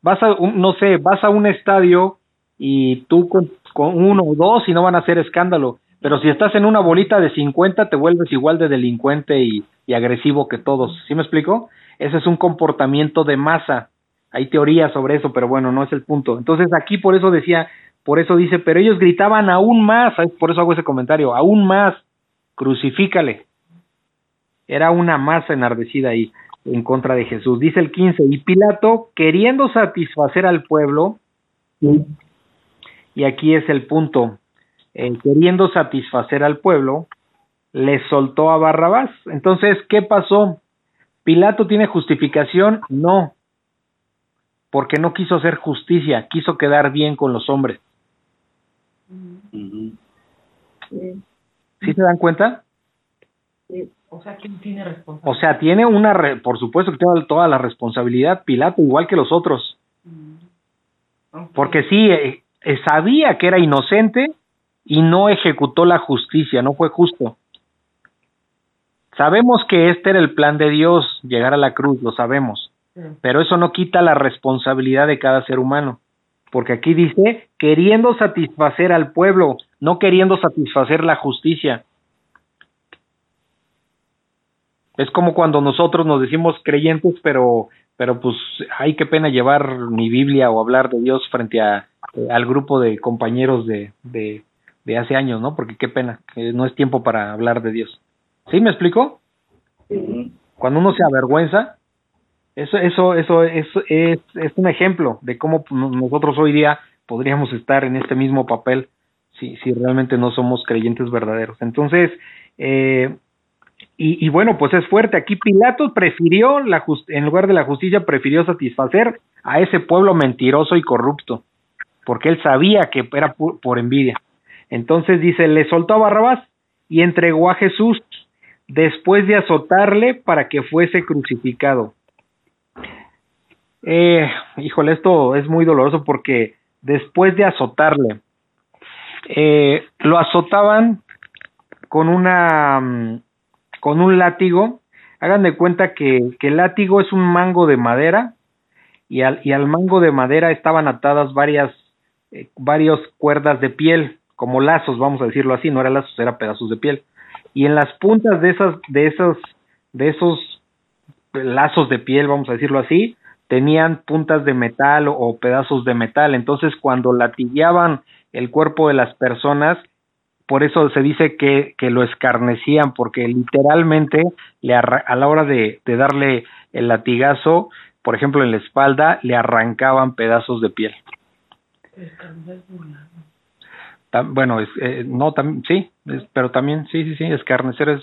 Vas a, no sé, vas a un estadio y tú con uno o dos y no van a hacer escándalo pero si estás en una bolita de 50 te vuelves igual de delincuente y, agresivo que todos. ¿Sí me explico? Ese es un comportamiento de masa. Hay teorías sobre eso, pero bueno, no es el punto. Entonces aquí por eso decía, por eso dice, pero ellos gritaban aún más, por eso hago ese comentario, aún más, crucifícale. Era una masa enardecida ahí en contra de Jesús. Dice el 15, y Pilato, queriendo satisfacer al pueblo, y aquí es el punto, eh, queriendo satisfacer al pueblo, le soltó a Barrabás. Entonces, ¿qué pasó? ¿Pilato tiene justificación? No, porque no quiso hacer justicia, quiso quedar bien con los hombres. ¿Sí se dan cuenta? O sea, ¿quién tiene responsabilidad? O sea, tiene una, por supuesto que tiene toda la responsabilidad Pilato, igual que los otros. Mm. Porque sí, eh, eh, sabía que era inocente y no ejecutó la justicia, no fue justo. Sabemos que este era el plan de Dios, llegar a la cruz, lo sabemos, pero eso no quita la responsabilidad de cada ser humano, porque aquí dice, queriendo satisfacer al pueblo, no queriendo satisfacer la justicia. Es como cuando nosotros nos decimos creyentes, pero, pero pues, hay qué pena llevar mi Biblia o hablar de Dios frente a, eh, al grupo de compañeros de, de, de hace años, ¿no? Porque qué pena, que no es tiempo para hablar de Dios. ¿Sí me explico? Cuando uno se avergüenza, eso, eso, eso, es, es, un ejemplo de cómo nosotros hoy día podríamos estar en este mismo papel si, si realmente no somos creyentes verdaderos. Entonces, eh, y, y, bueno, pues es fuerte. Aquí Pilato prefirió, la en lugar de la justicia, prefirió satisfacer a ese pueblo mentiroso y corrupto, porque él sabía que era por envidia. Entonces dice, le soltó a Barrabás y entregó a Jesús después de azotarle para que fuese crucificado. Eh, híjole, esto es muy doloroso porque después de azotarle, eh, lo azotaban con una mm, con un látigo. Hagan de cuenta que, que el látigo es un mango de madera y al, y al mango de madera estaban atadas varias eh, varias cuerdas de piel, como lazos, vamos a decirlo así, no eran lazos, eran pedazos de piel. Y en las puntas de esas de esos de esos lazos de piel, vamos a decirlo así, tenían puntas de metal o, pedazos de metal. Entonces, cuando latigueaban el cuerpo de las personas, por eso se dice que, que lo escarnecían, porque literalmente le a la hora de, de darle el latigazo, por ejemplo, en la espalda, le arrancaban pedazos de piel bueno, es, eh, no, también, sí, pero también, sí, sí, sí, escarnecer es,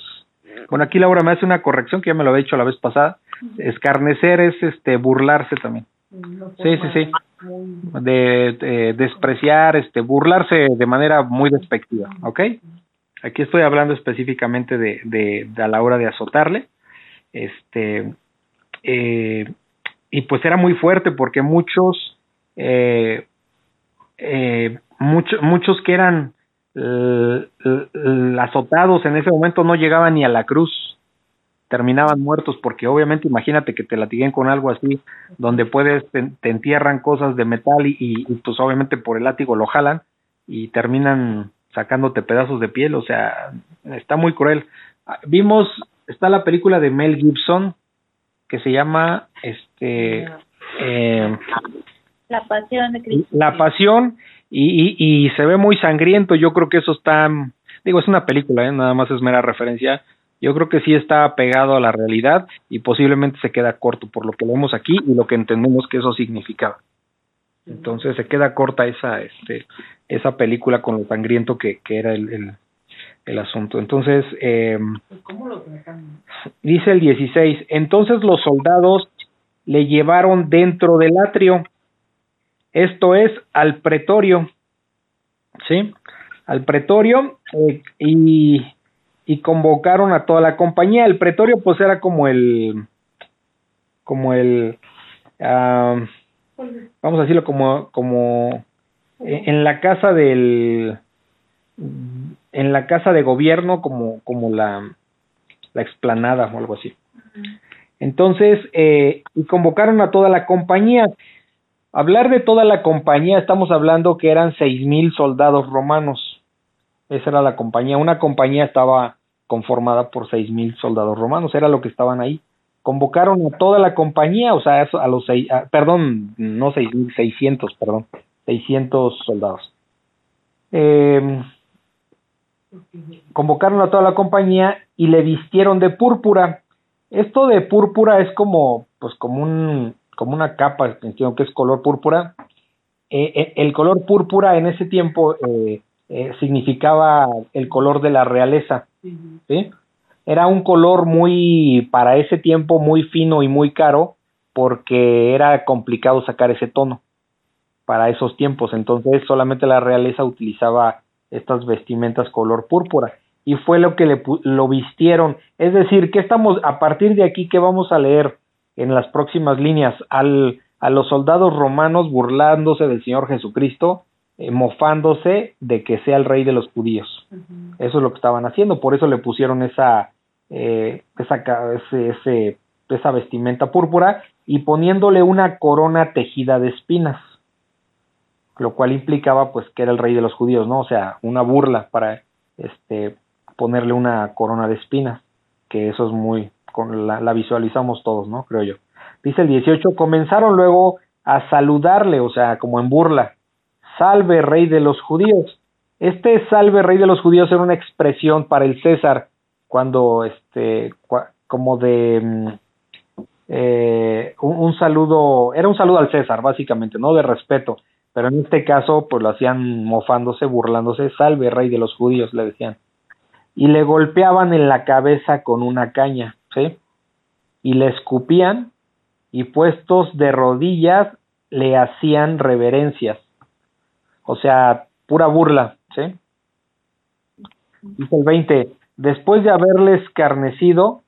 bueno, aquí Laura me hace una corrección que ya me lo había dicho la vez pasada, escarnecer es, este, burlarse también. Sí, sí, sí, de, despreciar, este, burlarse de manera muy despectiva, ¿ok? Aquí estoy hablando específicamente de, de, a la hora de azotarle, este, eh, y pues era muy fuerte porque muchos, eh, eh, muchos que eran eh, azotados en ese momento no llegaban ni a la cruz, terminaban muertos porque obviamente imagínate que te latiguen con algo así donde puedes te, entierran cosas de metal y, y, pues obviamente por el látigo lo jalan y terminan sacándote pedazos de piel, o sea, está muy cruel. Ah, vimos, está la película de Mel Gibson que se llama este eh, La Pasión de Cristo. La Pasión y, y, se ve muy sangriento. Yo creo que eso está, digo, es una película, ¿eh? nada más es mera referencia. Yo creo que sí está pegado a la realidad y posiblemente se queda corto por lo que vemos aquí y lo que entendemos que eso significaba. Entonces se queda corta esa, este, esa película con lo sangriento que, que era el, el, el asunto. Entonces, eh, ¿Cómo lo dice el 16, entonces los soldados le llevaron dentro del atrio esto es al pretorio, ¿sí? Al pretorio eh, y, y convocaron a toda la compañía. El pretorio pues era como el, como el, vamos a decirlo como, como eh, en la casa del, en la casa de gobierno como, como la, la explanada o algo así. Entonces, eh, y convocaron a toda la compañía. Hablar de toda la compañía, estamos hablando que eran seis mil soldados romanos. Esa era la compañía. Una compañía estaba conformada por seis mil soldados romanos, era lo que estaban ahí. Convocaron a toda la compañía, o sea, a los seis, perdón, no seis mil, seiscientos, perdón, seiscientos soldados. Eh, convocaron a toda la compañía y le vistieron de púrpura. Esto de púrpura es como, pues como un, como una capa, que es color púrpura. Eh, eh, el color púrpura en ese tiempo eh, significaba el color de la realeza, ¿sí? Era un color muy, para ese tiempo, muy fino y muy caro, porque era complicado sacar ese tono para esos tiempos. Entonces solamente la realeza utilizaba estas vestimentas color púrpura y fue lo que le lo vistieron. Es decir, que estamos a partir de aquí que vamos a leer en las próximas líneas al a los soldados romanos burlándose del Señor Jesucristo, eh, mofándose de que sea el rey de los judíos. Eso es lo que estaban haciendo, por eso le pusieron esa eh, esa ese, ese, esa vestimenta púrpura y poniéndole una corona tejida de espinas lo cual implicaba pues que era el rey de los judíos, ¿no? O sea, una burla para este ponerle una corona de espinas, que eso es muy con la, la visualizamos todos, ¿no? Creo yo. Dice el 18, comenzaron luego a saludarle, o sea, como en burla, salve rey de los judíos. Este salve rey de los judíos era una expresión para el César cuando este como de mm, eh, un, un, saludo, era un saludo al César, básicamente, ¿no? De respeto. Pero en este caso, pues lo hacían mofándose, burlándose, salve rey de los judíos, le decían. Y le golpeaban en la cabeza con una caña, ¿sí? Y le escupían y puestos de rodillas le hacían reverencias. O sea, pura burla, ¿sí? Dice el 20, después de haberle escarnecido,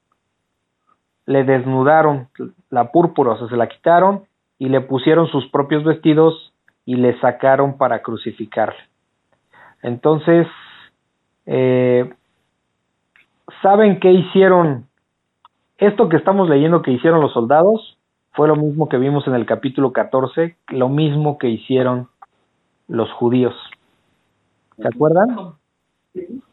le desnudaron la púrpura, o sea, se la quitaron y le pusieron sus propios vestidos y le sacaron para crucificarle. Entonces, eh, ¿saben qué hicieron? Esto que estamos leyendo que hicieron los soldados fue lo mismo que vimos en el capítulo 14, lo mismo que hicieron los judíos. ¿Se acuerdan?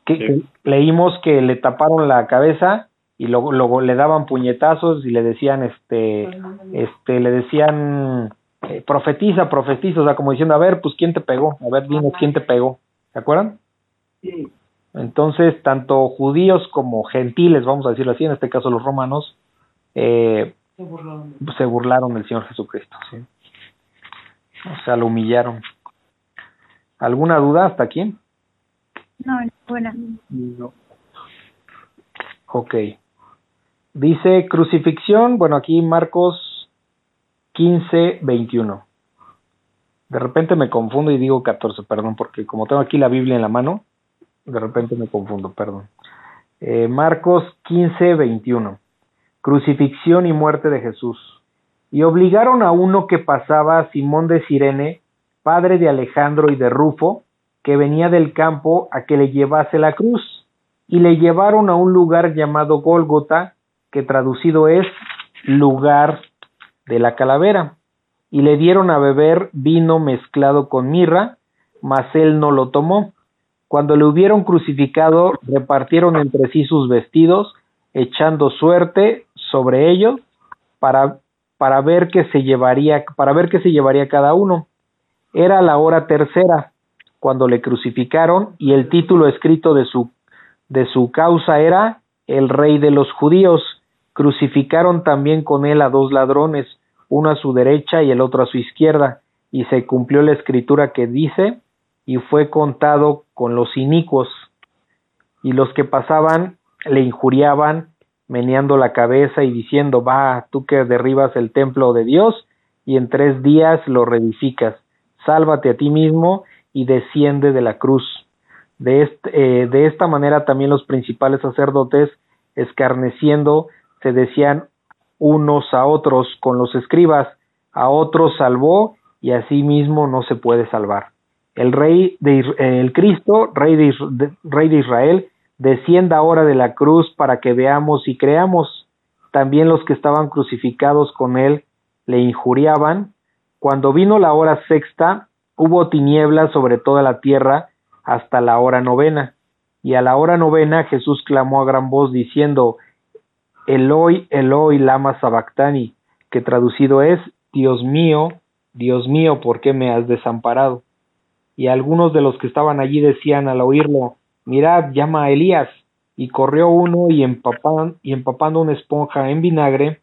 Que, leímos que le taparon la cabeza y luego, luego, le daban puñetazos y le decían este este le decían eh, profetiza, profetiza, o sea, como diciendo, a ver, pues quién te pegó, a ver, dime quién te pegó, ¿se acuerdan? Sí. Entonces, tanto judíos como gentiles, vamos a decirlo así, en este caso los romanos, eh, se, burlaron. se burlaron del Señor Jesucristo, ¿sí? O sea, lo humillaron. ¿Alguna duda hasta aquí? No, buena. No. Ok. Dice crucifixión, bueno, aquí Marcos 15, 21. De repente me confundo y digo 14, perdón, porque como tengo aquí la Biblia en la mano, de repente me confundo, perdón. Eh, Marcos 15, 21. Crucifixión y muerte de Jesús. Y obligaron a uno que pasaba, Simón de Sirene, padre de Alejandro y de Rufo, que venía del campo, a que le llevase la cruz. Y le llevaron a un lugar llamado Gólgota, que traducido es lugar de la calavera, y le dieron a beber vino mezclado con mirra, mas él no lo tomó. Cuando le hubieron crucificado, repartieron entre sí sus vestidos, echando suerte sobre ellos para, para ver qué se llevaría, para ver qué se llevaría cada uno. Era la hora tercera cuando le crucificaron y el título escrito de su de su causa era el rey de los judíos. Crucificaron también con él a dos ladrones, uno a su derecha y el otro a su izquierda, y se cumplió la escritura que dice, y fue contado con los inicuos, y los que pasaban le injuriaban, meneando la cabeza y diciendo, va, tú que derribas el templo de Dios, y en tres días lo reedificas, sálvate a ti mismo y desciende de la cruz. De, eh, de esta manera también los principales sacerdotes, escarneciendo, se decían unos a otros con los escribas, a otros salvó y a sí mismo no se puede salvar. El rey de el Cristo, rey de, rey de Israel, descienda ahora de la cruz para que veamos y creamos. También los que estaban crucificados con él le injuriaban. Cuando vino la hora sexta, hubo tinieblas sobre toda la tierra hasta la hora novena. Y a la hora novena Jesús clamó a gran voz diciendo, Eloi, Eloi, lama sabactani, que traducido es, Dios mío, Dios mío, ¿por qué me has desamparado? Y algunos de los que estaban allí decían al oírlo, mirad, llama a Elías. Y corrió uno y, empapan, y empapando una esponja en vinagre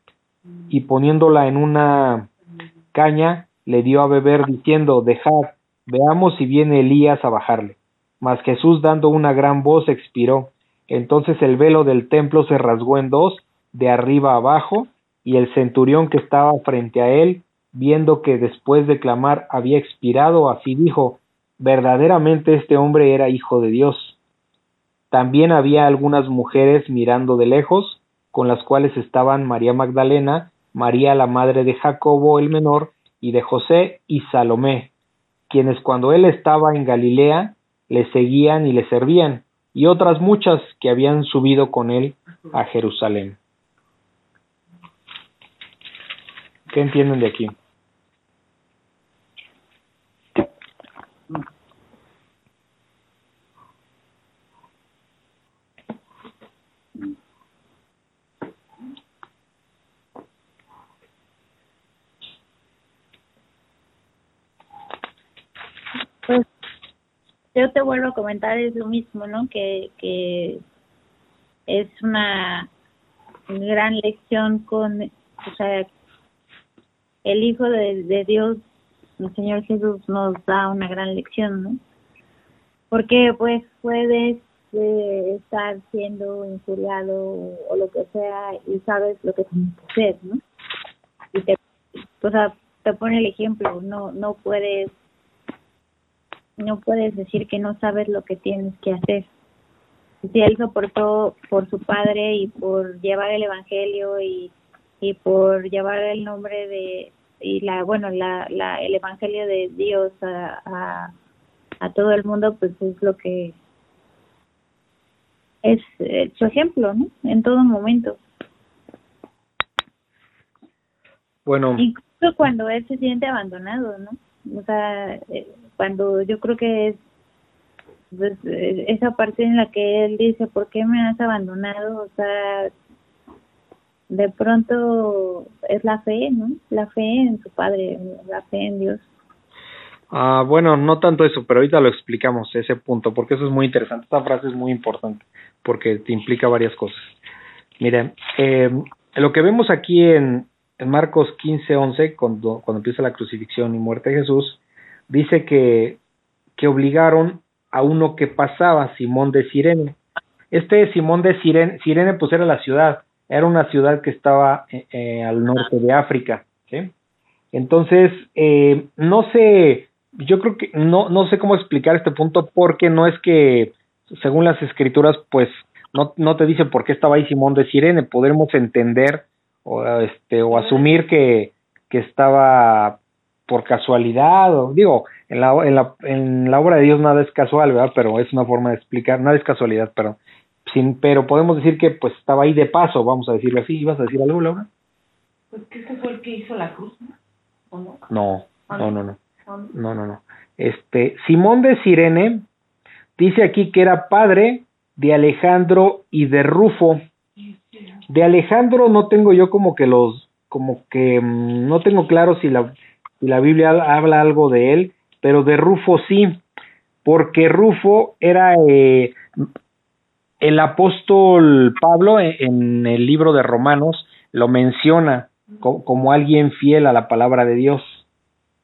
y poniéndola en una caña, le dio a beber diciendo, dejad, veamos si viene Elías a bajarle. Mas Jesús dando una gran voz expiró. Entonces el velo del templo se rasgó en dos, de arriba abajo, y el centurión que estaba frente a él, viendo que después de clamar había expirado, así dijo, verdaderamente este hombre era hijo de Dios. También había algunas mujeres mirando de lejos, con las cuales estaban María Magdalena, María la madre de Jacobo el menor, y de José y Salomé, quienes cuando él estaba en Galilea le seguían y le servían, y otras muchas que habían subido con él a Jerusalén. ¿Qué entienden de aquí? Yo te vuelvo a comentar es lo mismo, ¿no? Que, que es una gran lección con, o sea, el Hijo de, de Dios, el Señor Jesús, nos da una gran lección, ¿no? Porque pues puedes estar siendo injuriado o, lo que sea y sabes lo que tienes que hacer, ¿no? Y te, o sea, te pone el ejemplo, no, no puedes no puedes decir que no sabes lo que tienes que hacer. Si él soportó por su padre y por llevar el evangelio y, y por llevar el nombre de y la bueno la, la el evangelio de Dios a, a, a todo el mundo pues es lo que es eh, su ejemplo no en todo momento. Bueno, incluso cuando él se siente abandonado no o sea eh, cuando yo creo que es pues, eh, esa parte en la que él dice por qué me has abandonado o sea de pronto es la fe no la fe en su padre la fe en Dios ah, bueno, no tanto eso, pero ahorita lo explicamos, ese punto, porque eso es muy interesante. Esta frase es muy importante, porque te implica varias cosas. Miren, eh, lo que vemos aquí en, en Marcos 15, 11, cuando, cuando empieza la crucifixión y muerte de Jesús, dice que, que obligaron a uno que pasaba, Simón de Sirene. Este Simón de Sirene, Sirene pues era la ciudad, era una ciudad que estaba eh, eh, al norte de África, ¿sí? Entonces, eh, no sé, yo creo que no, no sé cómo explicar este punto porque no es que, según las escrituras, pues no, no te dice por qué estaba ahí Simón de Sirene, podremos entender o, este, o asumir que, que estaba por casualidad, o digo, en la, en, la, en la obra de Dios nada es casual, ¿verdad? Pero es una forma de explicar, nada es casualidad, pero, sin, pero podemos decir que pues estaba ahí de paso, vamos a decirlo así. ¿Ibas a decir algo, Laura? Pues que ese fue el que hizo la cruz, ¿no? ¿O no? No, no, no, no. ¿O no? No, no, no. Este, Simón de Sirene dice aquí que era padre de Alejandro y de Rufo. De Alejandro no tengo yo como que los, como que mm, no tengo claro si la, si la Biblia ha- habla algo de él, pero de Rufo sí, porque Rufo era eh, el apóstol Pablo en, el libro de Romanos lo menciona co- como alguien fiel a la palabra de Dios,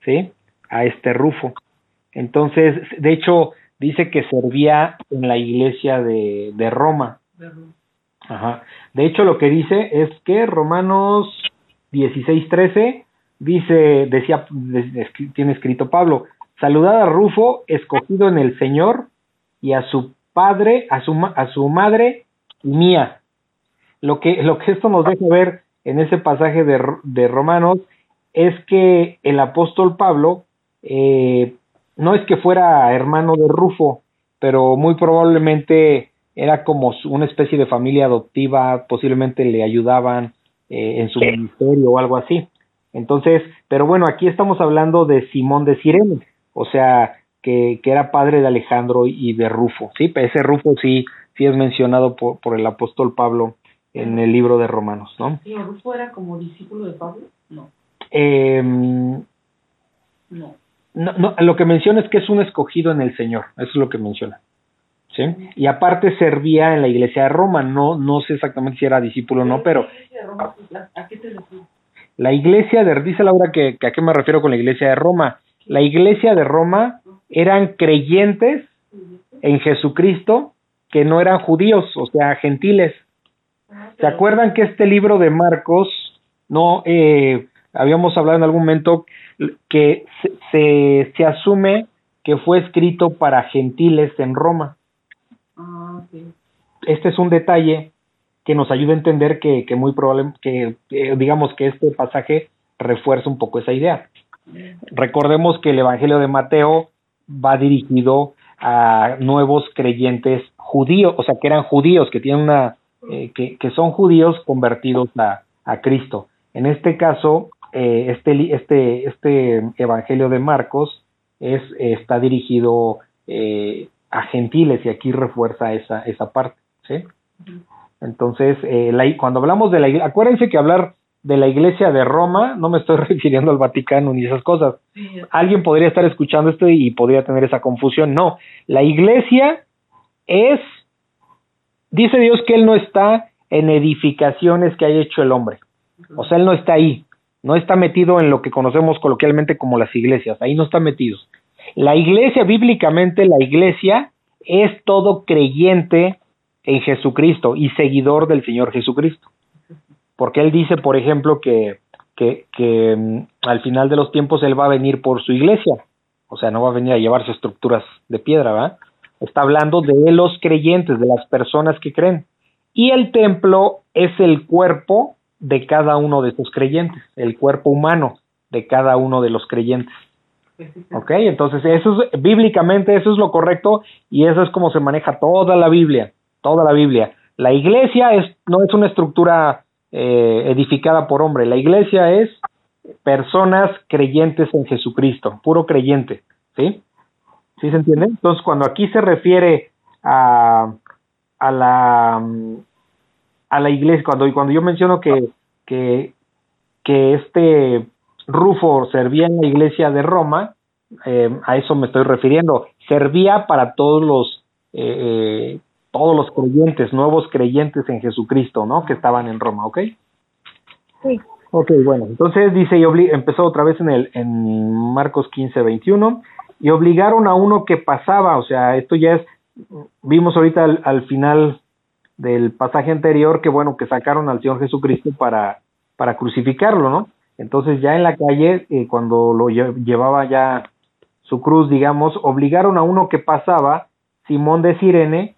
¿sí? A este Rufo. Entonces, de hecho, dice que servía en la iglesia de, de Roma. Ajá. De hecho, lo que dice es que Romanos 16:13 dice, decía, de- de- tiene escrito Pablo, saludad a Rufo, escogido en el Señor, y a su padre, a su, a su madre y mía. Lo que, lo que esto nos deja ver en ese pasaje de, de Romanos es que el apóstol Pablo eh, no es que fuera hermano de Rufo, pero muy probablemente era como una especie de familia adoptiva, posiblemente le ayudaban eh, en su ministerio o algo así. Entonces, pero bueno, aquí estamos hablando de Simón de Sirene, o sea, que, que era padre de Alejandro y de Rufo. Sí, ese Rufo sí, sí es mencionado por, por el apóstol Pablo en el libro de Romanos, ¿no? ¿Y Rufo era como discípulo de Pablo? No. No. no, no, lo que menciona es que es un escogido en el Señor, eso es lo que menciona. ¿Sí? Y aparte servía en la iglesia de Roma, no, no sé exactamente si era discípulo o no, pero ¿A qué te refieres? La iglesia de, dice Laura que, que a qué me refiero con la iglesia de Roma. La iglesia de Roma eran creyentes en Jesucristo que no eran judíos, o sea, gentiles. ¿Se acuerdan que este libro de Marcos, no, eh, habíamos hablado en algún momento que se, se, se asume que fue escrito para gentiles en Roma? Ah. Este es un detalle que nos ayuda a entender que, que muy probable, que digamos que este pasaje refuerza un poco esa idea. Recordemos que el Evangelio de Mateo va dirigido a nuevos creyentes judíos, o sea, que eran judíos, que tienen una, eh, que, que, son judíos convertidos a, a Cristo. En este caso, eh, este, este, este Evangelio de Marcos es, está dirigido eh, a gentiles y aquí refuerza esa, esa parte. ¿sí? Entonces, eh, la, cuando hablamos de la iglesia, acuérdense que hablar de la iglesia de Roma, no me estoy (laughs) refiriendo al Vaticano ni esas cosas. Sí, Alguien podría estar escuchando esto y podría tener esa confusión. No, la iglesia es, dice Dios que Él no está en edificaciones que haya hecho el hombre. O sea, Él no está ahí, no está metido en lo que conocemos coloquialmente como las iglesias, ahí no está metido. La iglesia, bíblicamente, la iglesia es todo creyente en Jesucristo y seguidor del Señor Jesucristo. Porque Él dice, por ejemplo, que, que, que um, al final de los tiempos Él va a venir por su iglesia. O sea, no va a venir a llevarse estructuras de piedra, ¿verdad? Está hablando de los creyentes, de las personas que creen. Y el templo es el cuerpo de cada uno de esos creyentes, el cuerpo humano de cada uno de los creyentes. ¿Ok? Entonces, eso es, bíblicamente eso es lo correcto y eso es como se maneja toda la Biblia, toda la Biblia. La iglesia es, no es una estructura eh, edificada por hombre, la iglesia es personas creyentes en Jesucristo, puro creyente, ¿sí? ¿Sí se entiende? Entonces, cuando aquí se refiere a, a la a la iglesia, cuando, cuando yo menciono que, que, que este Rufo servía en la iglesia de Roma, eh, a eso me estoy refiriendo, servía para todos los eh, todos los creyentes, nuevos creyentes en Jesucristo, ¿no? Que estaban en Roma, ¿ok? Sí. Ok, bueno, entonces dice, y empezó otra vez en el en Marcos 15, 21, y obligaron a uno que pasaba, o sea, esto ya es, vimos ahorita al, al final del pasaje anterior que bueno, que sacaron al Señor Jesucristo para, para crucificarlo, ¿no? Entonces ya en la calle, eh, cuando lo llevaba ya su cruz, digamos, obligaron a uno que pasaba, Simón de Sirene,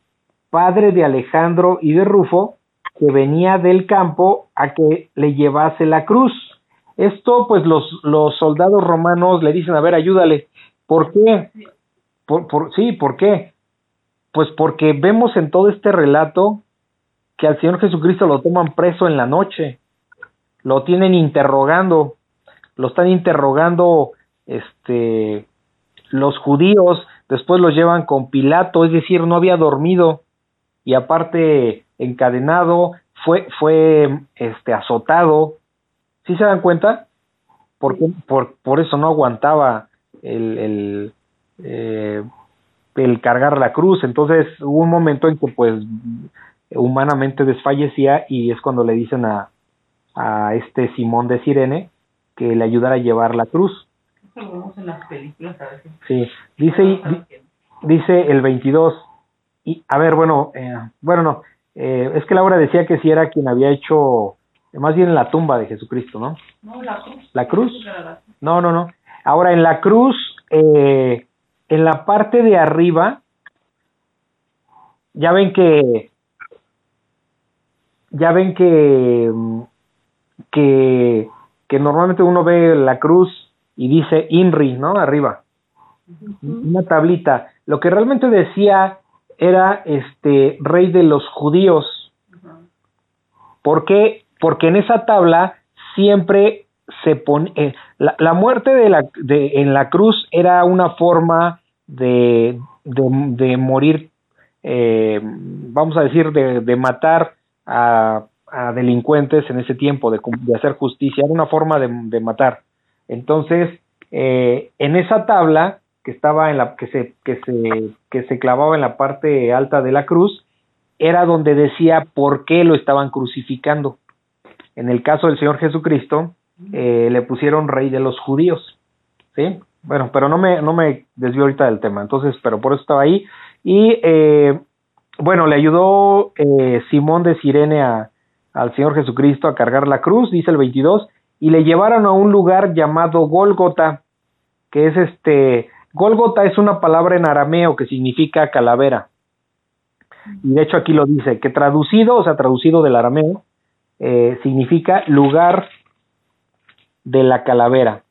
padre de Alejandro y de Rufo, que venía del campo a que le llevase la cruz. Esto, pues los, los soldados romanos le dicen, a ver, ayúdale. ¿Por qué? Por, por, sí, ¿por qué? Pues porque vemos en todo este relato que al Señor Jesucristo lo toman preso en la noche, lo tienen interrogando, lo están interrogando este los judíos, después los llevan con Pilato, es decir, no había dormido y aparte encadenado, fue fue este azotado. ¿Sí se dan cuenta? Porque por por eso no aguantaba el el eh, el cargar la cruz, entonces hubo un momento en que pues humanamente desfallecía y es cuando le dicen a, a este Simón de Sirene que le ayudara a llevar la cruz. Eso lo vemos en las películas a veces. Sí, dice, di, dice el 22, y a ver, bueno, eh, bueno, no, eh, es que Laura decía que si era quien había hecho, más bien la tumba de Jesucristo, ¿no? No, la cruz. ¿La cruz? No, no, no. Ahora, en la cruz, eh, en la parte de arriba, ya ven que ya ven que, que, que normalmente uno ve la cruz y dice INRI, ¿no? Arriba. Una tablita. Lo que realmente decía era este rey de los judíos. ¿Por qué? Porque en esa tabla siempre se pone eh, la, la, muerte de la de, en la cruz era una forma de, de, morir, eh, vamos a decir, de, matar a, a, delincuentes en ese tiempo, de, hacer justicia, era una forma de, de matar. Entonces, eh, en esa tabla que estaba en la que se que se que se clavaba en la parte alta de la cruz era donde decía por qué lo estaban crucificando. En el caso del Señor Jesucristo eh, le pusieron rey de los judíos, sí. Bueno, pero no me no me desvío ahorita del tema. Entonces, pero por eso estaba ahí y eh, bueno le ayudó eh, Simón de Sirene a, al Señor Jesucristo a cargar la cruz, dice el 22, y le llevaron a un lugar llamado Gólgota, que es este, Gólgota es una palabra en arameo que significa calavera. Y de hecho aquí lo dice, que traducido, o sea, traducido del arameo, eh, significa lugar de la calavera.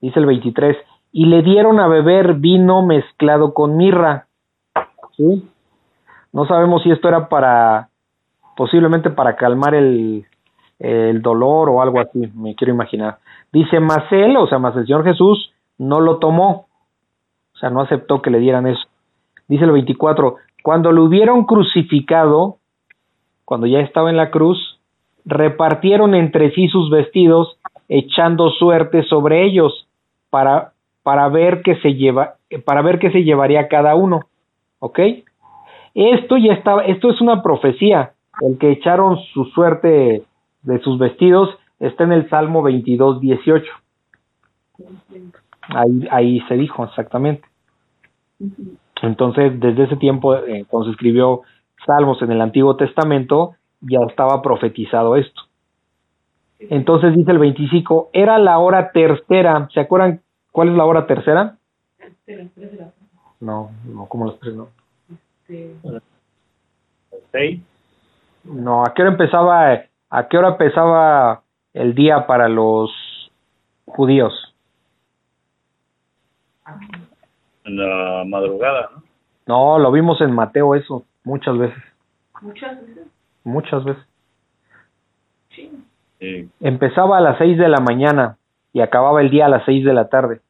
Dice el 23, y le dieron a beber vino mezclado con mirra. No sabemos si esto era para, posiblemente para calmar el, dolor o algo así, me quiero imaginar. Dice, mas él, o sea, más el Señor Jesús, no lo tomó, o sea, no aceptó que le dieran eso. Dice el 24, cuando lo hubieron crucificado, cuando ya estaba en la cruz, repartieron entre sí sus vestidos, echando suerte sobre ellos, para, para ver qué se lleva, para ver qué se llevaría cada uno. ¿Ok? Esto ya estaba, esto es una profecía. El que echaron su suerte de sus vestidos está en el Salmo 22, 18. Ahí, ahí se dijo exactamente. Entonces, desde ese tiempo, eh, cuando se escribió Salmos en el Antiguo Testamento, ya estaba profetizado esto. Entonces dice el 25, era la hora tercera. ¿Se acuerdan cuál es la hora tercera? No, no, como las tres, no. No, ¿a qué hora empezaba, a qué hora empezaba el día para los judíos? En la madrugada, ¿no? No, lo vimos en Mateo eso, muchas veces. Muchas veces. Muchas veces. Sí. Sí. Empezaba a las seis de la mañana y acababa el día a las seis de la tarde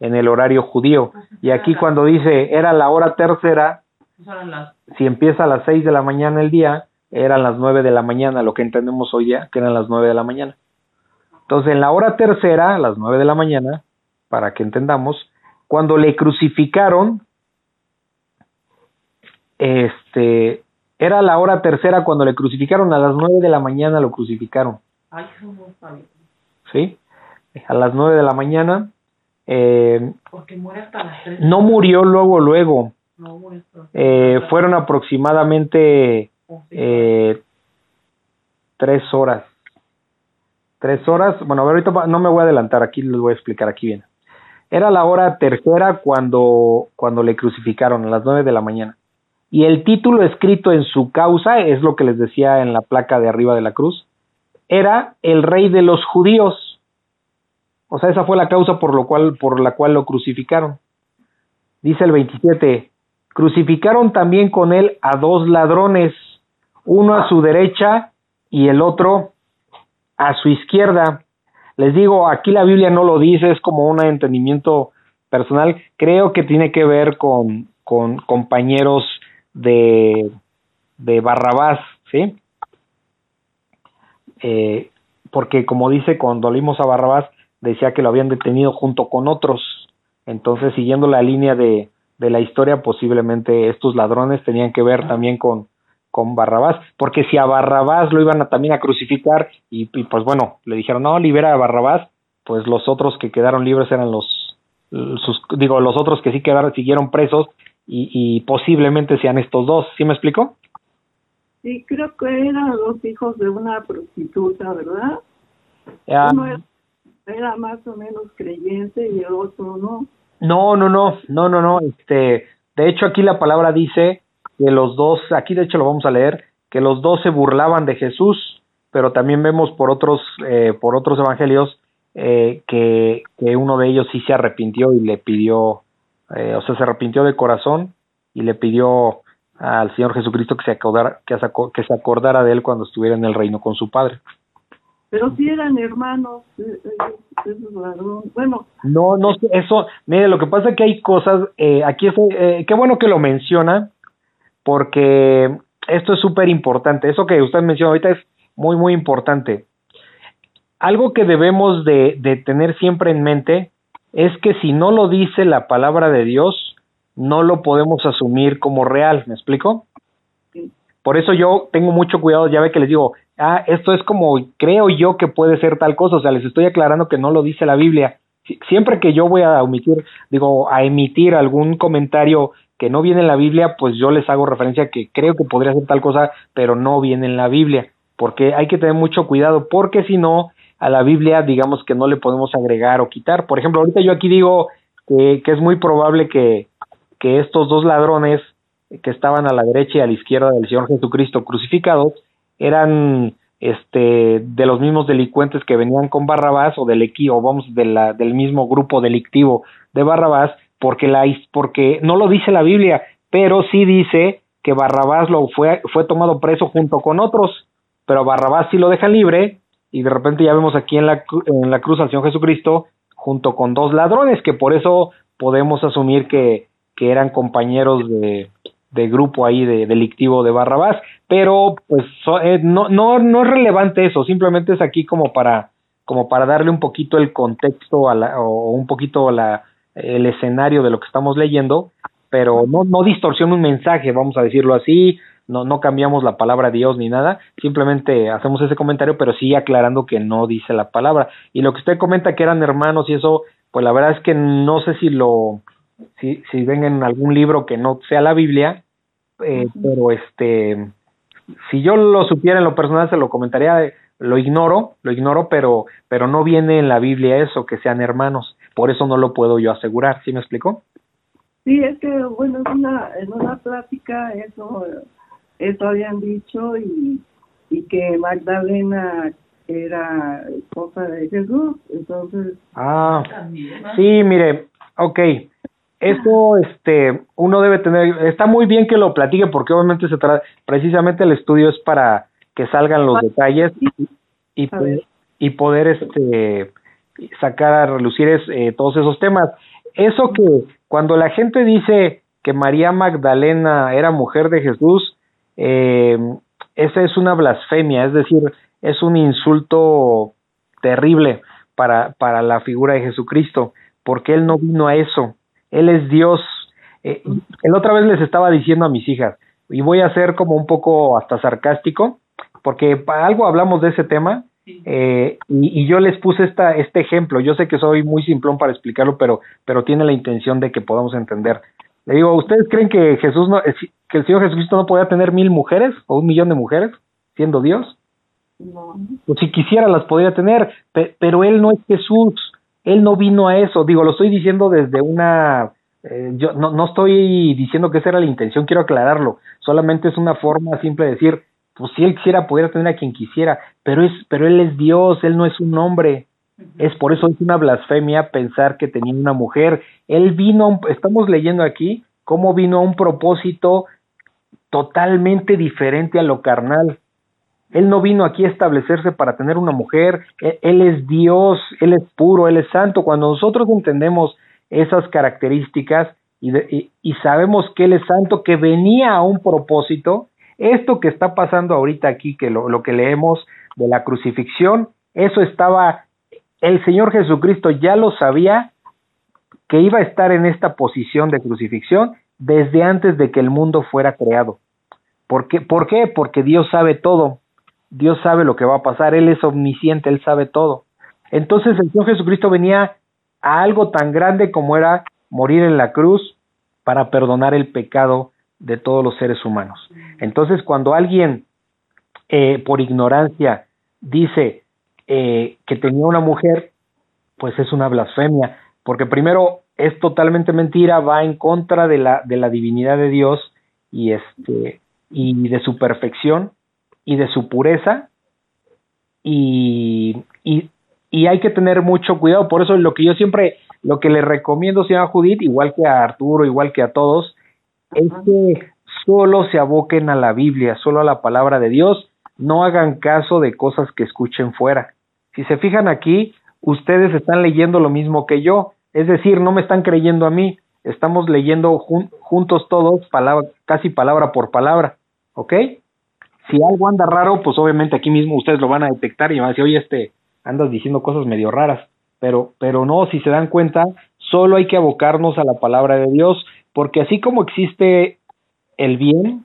en el horario judío. Y aquí cuando dice era la hora tercera, las si empieza a las seis de la mañana el día, eran las nueve de la mañana, lo que entendemos hoy día, que eran las nueve de la mañana. Entonces, en la hora tercera, a las nueve de la mañana, para que entendamos, cuando le crucificaron, este, era la hora tercera cuando le crucificaron, a las nueve de la mañana lo crucificaron, Ay. ¿sí? A las nueve de la mañana, eh, Porque muere hasta las tres. no murió luego, luego, No hasta eh, fueron aproximadamente eh, tres horas. Tres horas, bueno, a ver, ahorita no me voy a adelantar, aquí les voy a explicar aquí bien. Era la hora tercera cuando, cuando le crucificaron, a las nueve de la mañana. Y el título escrito en su causa, es lo que les decía en la placa de arriba de la cruz, era el rey de los judíos. O sea, esa fue la causa por, lo cual, por la cual lo crucificaron. Dice el 27, crucificaron también con él a dos ladrones, uno a su derecha y el otro a su izquierda. Les digo, aquí la Biblia no lo dice, es como un entendimiento personal. Creo que tiene que ver con, con compañeros de, de Barrabás, ¿sí? Eh, porque como dice, cuando leímos a Barrabás, decía que lo habían detenido junto con otros. Entonces, siguiendo la línea de, de la historia, posiblemente estos ladrones tenían que ver también con, con Barrabás, porque si a Barrabás lo iban a también a crucificar y, y, pues bueno, le dijeron, no, libera a Barrabás, pues los otros que quedaron libres eran los, sus, digo, los otros que sí quedaron, siguieron presos y, y posiblemente sean estos dos, ¿sí me explico? Sí, creo que eran los hijos de una prostituta, ¿verdad? Ah, Uno era, era más o menos creyente y el otro no. No, no, no, no, no, no. Este, de hecho, aquí la palabra dice que los dos, aquí de hecho lo vamos a leer, que los dos se burlaban de Jesús, pero también vemos por otros, eh, por otros evangelios eh, que, que uno de ellos sí se arrepintió y le pidió, eh, o sea, se arrepintió de corazón y le pidió al Señor Jesucristo que se acordara, que se, aco- que se acordara de él cuando estuviera en el reino con su padre. Pero sí eran hermanos. eh, eh. Bueno, No, no, sé, eso, mire, lo que pasa es que hay cosas, eh, aquí es, eh, qué bueno que lo menciona, porque esto es súper importante, eso que usted mencionó ahorita es muy, muy importante. Algo que debemos de, de tener siempre en mente es que si no lo dice la palabra de Dios, no lo podemos asumir como real, ¿me explico? Por eso yo tengo mucho cuidado, ya ve que les digo, ah, esto es como creo yo que puede ser tal cosa, o sea, les estoy aclarando que no lo dice la Biblia. Si- Siempre que yo voy a omitir, digo, a emitir algún comentario que no viene en la Biblia, pues yo les hago referencia que creo que podría ser tal cosa, pero no viene en la Biblia, porque hay que tener mucho cuidado, porque si no, a la Biblia digamos que no le podemos agregar o quitar. Por ejemplo, ahorita yo aquí digo que, es muy probable que, que estos dos ladrones que estaban a la derecha y a la izquierda del Señor Jesucristo crucificados eran este de los mismos delincuentes que venían con Barrabás o del equi o vamos de del mismo grupo delictivo de Barrabás porque la porque no lo dice la Biblia pero sí dice que Barrabás lo fue fue tomado preso junto con otros pero Barrabás sí lo dejan libre y de repente ya vemos aquí en la en la cruz al Señor Jesucristo junto con dos ladrones que por eso podemos asumir que que eran compañeros de, de grupo ahí de delictivo de Barrabás, pero pues so- eh, no, no, no es relevante eso, simplemente es aquí como para, como para darle un poquito el contexto a la, o un poquito la, el escenario de lo que estamos leyendo, pero no, no distorsiona un mensaje, vamos a decirlo así, no, no cambiamos la palabra Dios ni nada, simplemente hacemos ese comentario, pero sí aclarando que no dice la palabra. Y lo que usted comenta que eran hermanos y eso, pues la verdad es que no sé si lo, si, si ven en algún libro que no sea la Biblia, eh, pero este, si yo lo supiera en lo personal se lo comentaría, lo ignoro, lo ignoro, pero, pero no viene en la Biblia eso, que sean hermanos, por eso no lo puedo yo asegurar, ¿sí me explico? sí, es que, bueno, en una, en una plática eso, eso habían dicho y, y que Magdalena era esposa de Jesús, entonces, Ah, También. ¿no? sí, mire, ok, eso, este, uno debe tener, está muy bien que lo platique porque obviamente se trata, precisamente el estudio es para que salgan los detalles y, y, ver. y poder, este, sacar a relucir eh, todos esos temas. Eso que cuando la gente dice que María Magdalena era mujer de Jesús, eh, esa es una blasfemia, es decir, es un insulto terrible para, para la figura de Jesucristo, porque Él no vino a eso, Él es Dios. Eh, el otra vez les estaba diciendo a mis hijas, y voy a ser como un poco hasta sarcástico, porque para algo hablamos de ese tema, eh, y, y yo les puse esta, este ejemplo, yo sé que soy muy simplón para explicarlo, pero, pero tiene la intención de que podamos entender. Le digo, ¿ustedes creen que Jesús no, eh, que el Señor Jesucristo no podía tener mil mujeres o un millón de mujeres siendo Dios? no, pues si quisiera las podría tener, pe- pero él no es Jesús, él no vino a eso, digo, lo estoy diciendo desde una, eh, yo no, no estoy diciendo que esa era la intención, quiero aclararlo, solamente es una forma simple de decir, pues si él quisiera podría tener a quien quisiera, pero es, pero él es Dios, él no es un hombre, es por eso es una blasfemia pensar que tenía una mujer, él vino, estamos leyendo aquí cómo vino a un propósito totalmente diferente a lo carnal, él no vino aquí a establecerse para tener una mujer, Él, él es Dios, Él es puro, Él es santo. Cuando nosotros entendemos esas características y, de- y- y sabemos que Él es santo, que venía a un propósito, esto que está pasando ahorita aquí, que lo, que leemos de la crucifixión, eso estaba, el Señor Jesucristo ya lo sabía que iba a estar en esta posición de crucifixión desde antes de que el mundo fuera creado. ¿Por qué? ¿Por qué? Porque Dios sabe todo. Dios sabe lo que va a pasar, Él es omnisciente, Él sabe todo. Entonces el Señor Jesucristo venía a algo tan grande como era morir en la cruz para perdonar el pecado de todos los seres humanos. Entonces cuando alguien eh, por ignorancia dice eh, que tenía una mujer, pues es una blasfemia, porque primero es totalmente mentira, va en contra de la, de la divinidad de Dios y este y de su perfección y de su pureza y, y, y hay que tener mucho cuidado, por eso lo que yo siempre, lo que le recomiendo señora Judith, igual que a Arturo, igual que a todos, es que solo se aboquen a la Biblia, solo a la palabra de Dios, no hagan caso de cosas que escuchen fuera. Si se fijan aquí, ustedes están leyendo lo mismo que yo, es decir, no me están creyendo a mí, estamos leyendo juntos todos, palabra, casi palabra por palabra, ¿ok? Si algo anda raro, pues obviamente aquí mismo ustedes lo van a detectar y van a decir, oye, este, andas diciendo cosas medio raras, pero, pero no, si se dan cuenta, solo hay que abocarnos a la palabra de Dios, porque así como existe el bien,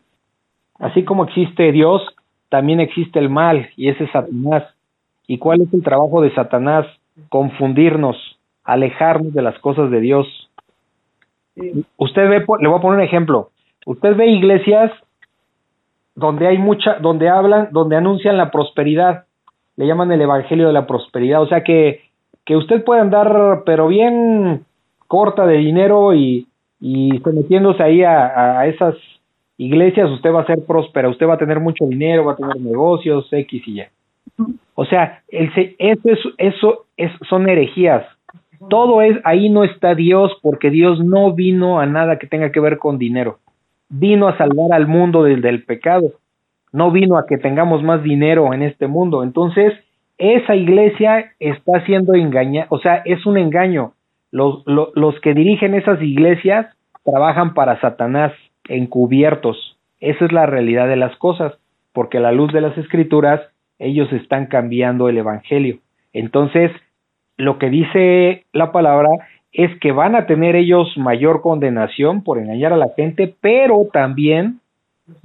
así como existe Dios, también existe el mal, y ese es Satanás. ¿Y cuál es el trabajo de Satanás? Confundirnos, alejarnos de las cosas de Dios. Usted ve, le voy a poner un ejemplo. Usted ve iglesias donde hay mucha, donde hablan, donde anuncian la prosperidad, le llaman el evangelio de la prosperidad, o sea que, que usted puede andar, pero bien corta de dinero y, y sometiéndose ahí a, a, esas iglesias, usted va a ser próspera, usted va a tener mucho dinero, va a tener negocios, X y Y. O sea, el, eso, es, eso es, son herejías. Todo es, ahí no está Dios, porque Dios no vino a nada que tenga que ver con dinero. Vino a salvar al mundo del, del pecado. No vino a que tengamos más dinero en este mundo. Entonces, esa iglesia está siendo engañada, o sea, es un engaño. Los, los, los que dirigen esas iglesias trabajan para Satanás encubiertos. Esa es la realidad de las cosas, porque a la luz de las escrituras ellos están cambiando el Evangelio. Entonces, lo que dice la palabra es que van a tener ellos mayor condenación por engañar a la gente, pero también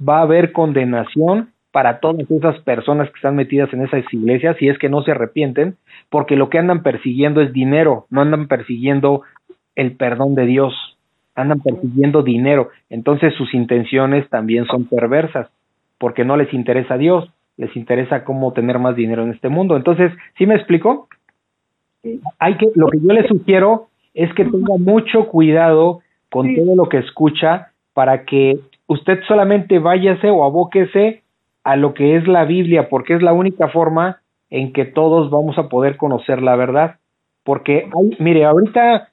va a haber condenación para todas esas personas que están metidas en esas iglesias si es que no se arrepienten, porque lo que andan persiguiendo es dinero, no andan persiguiendo el perdón de Dios, andan persiguiendo dinero, entonces sus intenciones también son perversas, porque no les interesa a Dios, les interesa cómo tener más dinero en este mundo. Entonces, ¿sí me explico? Hay que, lo que yo le sugiero es que tenga mucho cuidado con todo lo que escucha para que usted solamente váyase o abóquese a lo que es la Biblia, porque es la única forma en que todos vamos a poder conocer la verdad. Porque, hay, mire, ahorita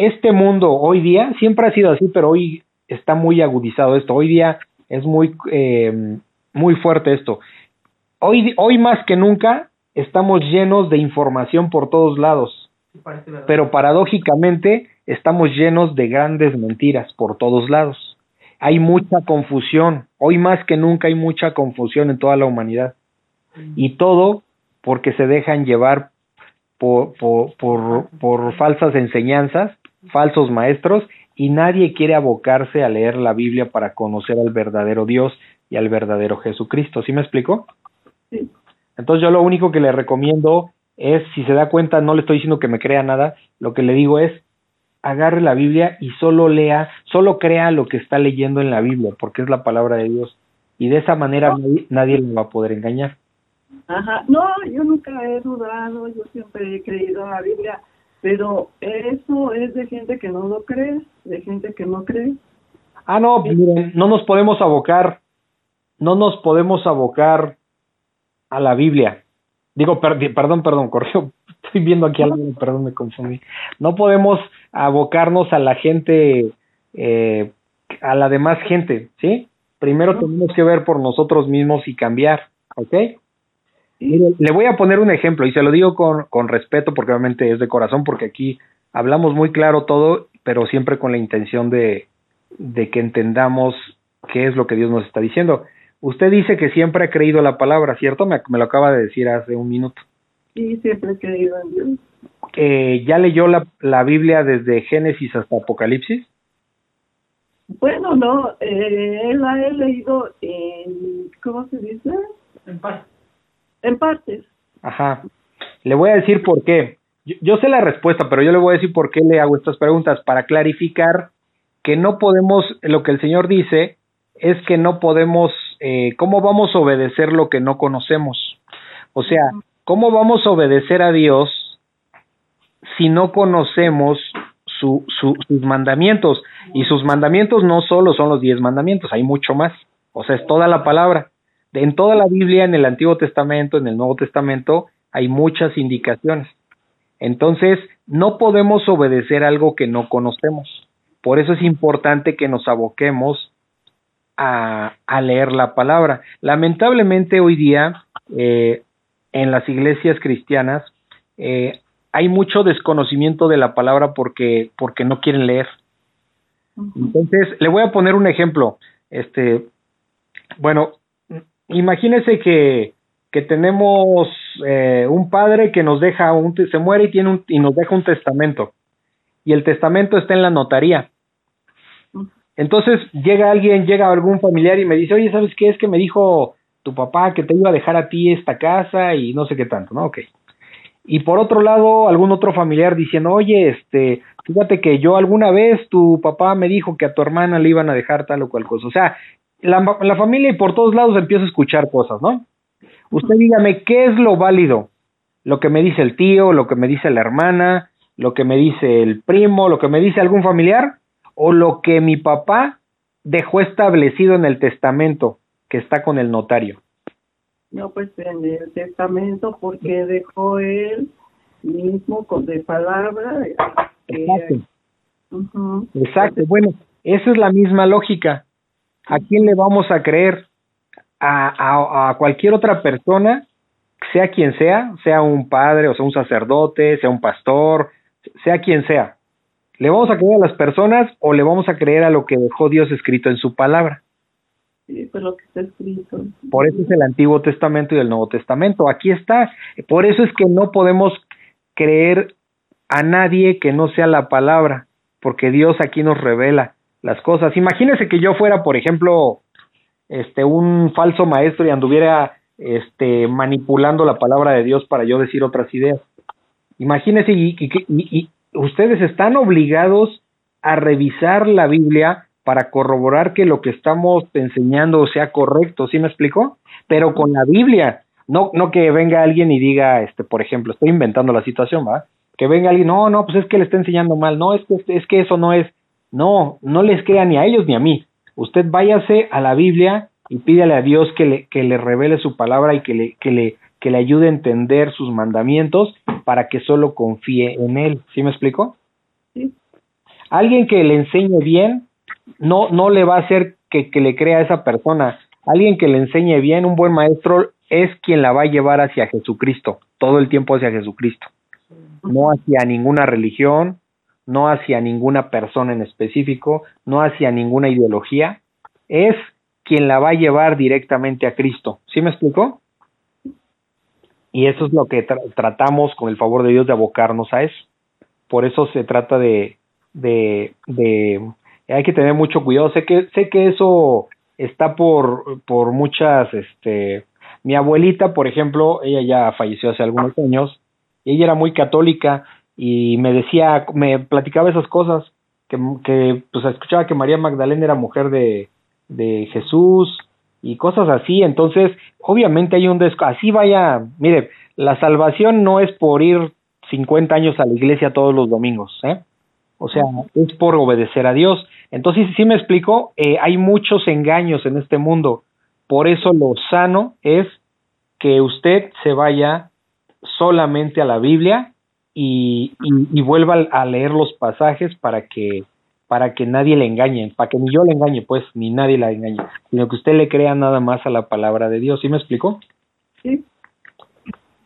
este mundo hoy día, siempre ha sido así, pero hoy está muy agudizado esto, hoy día es muy, eh, muy fuerte esto. Hoy, hoy más que nunca estamos llenos de información por todos lados, pero paradójicamente estamos llenos de grandes mentiras por todos lados. Hay mucha confusión, hoy más que nunca hay mucha confusión en toda la humanidad. Y todo porque se dejan llevar por, por, por, por falsas enseñanzas falsos maestros y nadie quiere abocarse a leer la Biblia para conocer al verdadero Dios y al verdadero Jesucristo. ¿Sí me explico? Sí. Entonces yo lo único que le recomiendo es, si se da cuenta, no le estoy diciendo que me crea nada, lo que le digo es, agarre la Biblia y solo lea, solo crea lo que está leyendo en la Biblia, porque es la palabra de Dios. Y de esa manera nadie, nadie le va a poder engañar. Ajá, no, yo nunca he dudado, yo siempre he creído en la Biblia pero eso es de gente que no lo cree, de gente que no cree. Ah, no, miren, no nos podemos abocar, no nos podemos abocar a la Biblia. Digo, perdón, perdón, corrió, (laughs) estoy viendo aquí algo, perdón, me confundí. No podemos abocarnos a la gente, eh, a la demás gente, ¿sí? Primero tenemos que ver por nosotros mismos y cambiar, ¿ok? Le voy a poner un ejemplo y se lo digo con, con respeto porque obviamente es de corazón porque aquí hablamos muy claro todo, pero siempre con la intención de, de que entendamos qué es lo que Dios nos está diciendo. Usted dice que siempre ha creído la palabra, ¿cierto? Me, me lo acaba de decir hace un minuto. Sí, siempre he creído en Dios. Eh, ¿Ya leyó la, la Biblia desde Génesis hasta Apocalipsis? Bueno, no, eh, la he leído en, ¿cómo se dice? En paz. En partes. Ajá. Le voy a decir por qué. Yo, sé la respuesta, pero yo le voy a decir por qué le hago estas preguntas, para clarificar que no podemos, lo que el Señor dice es que no podemos, eh, ¿cómo vamos a obedecer lo que no conocemos? O sea, ¿cómo vamos a obedecer a Dios si no conocemos su, su, sus mandamientos? Y sus mandamientos no solo son los diez mandamientos, hay mucho más. O sea, es toda la palabra en toda la Biblia, en el Antiguo Testamento, en el Nuevo Testamento, hay muchas indicaciones. Entonces, no podemos obedecer algo que no conocemos. Por eso es importante que nos aboquemos a, leer la palabra. Lamentablemente hoy día, eh, en las iglesias cristianas, eh, hay mucho desconocimiento de la palabra porque, porque no quieren leer. Entonces, le voy a poner un ejemplo. Este, bueno, imagínese que, que tenemos eh, un padre que nos deja un, se muere y tiene un, y nos deja un testamento. Y el testamento está en la notaría. Entonces llega alguien, llega algún familiar y me dice, oye, ¿sabes qué? Es que me dijo tu papá que te iba a dejar a ti esta casa y no sé qué tanto, ¿no? Ok. Y por otro lado, algún otro familiar diciendo, oye, este, fíjate que yo alguna vez tu papá me dijo que a tu hermana le iban a dejar tal o cual cosa. O sea, la, la familia y por todos lados empieza a escuchar cosas, ¿no? Usted dígame, ¿qué es lo válido? Lo que me dice el tío, lo que me dice la hermana, lo que me dice el primo, lo que me dice algún familiar, o lo que mi papá dejó establecido en el testamento que está con el notario. No, pues en el testamento, porque dejó él mismo con de palabra. Exacto. Exacto. Bueno, esa es la misma lógica. ¿A quién le vamos a creer? A, a, cualquier otra persona, sea quien sea, sea un padre, o sea un sacerdote, sea un pastor, sea quien sea. ¿Le vamos a creer a las personas o le vamos a creer a lo que dejó Dios escrito en su palabra? Sí, pues lo que está escrito. Por eso es el Antiguo Testamento y el Nuevo Testamento. Aquí está. Por eso es que no podemos creer a nadie que no sea la palabra, porque Dios aquí nos revela las cosas. Imagínese que yo fuera, por ejemplo, este un falso maestro y anduviera este manipulando la palabra de Dios para yo decir otras ideas. Imagínese y, y, ustedes están obligados a revisar la Biblia para corroborar que lo que estamos enseñando sea correcto, ¿sí me explico? Pero con la Biblia, no no que venga alguien y diga, este, por ejemplo, estoy inventando la situación, ¿va? Que venga alguien, no, no, pues es que le está enseñando mal, no, es que es que eso no es, no, no les crea ni a ellos ni a mí. Usted váyase a la Biblia y pídale a Dios que le, que le revele su palabra y que le, que le, que le ayude a entender sus mandamientos para que solo confíe en Él. ¿Sí me explico? Sí. Alguien que le enseñe bien, no, no le va a hacer que, que le crea a esa persona. Alguien que le enseñe bien, un buen maestro, es quien la va a llevar hacia Jesucristo, todo el tiempo hacia Jesucristo. No hacia ninguna religión, no hacia ninguna persona en específico, no hacia ninguna ideología, es quien la va a llevar directamente a Cristo. ¿Sí me explicó? Y eso es lo que tratamos con el favor de Dios de abocarnos a eso. Por eso se trata de, de, de, hay que tener mucho cuidado. Sé que, sé que eso está por, por muchas, este, mi abuelita, por ejemplo, ella ya falleció hace algunos años, y ella era muy católica, y me decía, me platicaba esas cosas, que, que pues escuchaba que María Magdalena era mujer de, de Jesús y cosas así, entonces obviamente hay un desco, así vaya, mire, la salvación no es por ir 50 años a la iglesia todos los domingos, ¿eh? O sea, es por obedecer a Dios. Entonces, sí me explico, eh, hay muchos engaños en este mundo. Por eso lo sano es que usted se vaya solamente a la Biblia y, y, vuelva a leer los pasajes para que para que nadie le engañe, para que ni yo le engañe, pues, ni nadie la engañe, sino que usted le crea nada más a la palabra de Dios. ¿Sí me explico? Sí.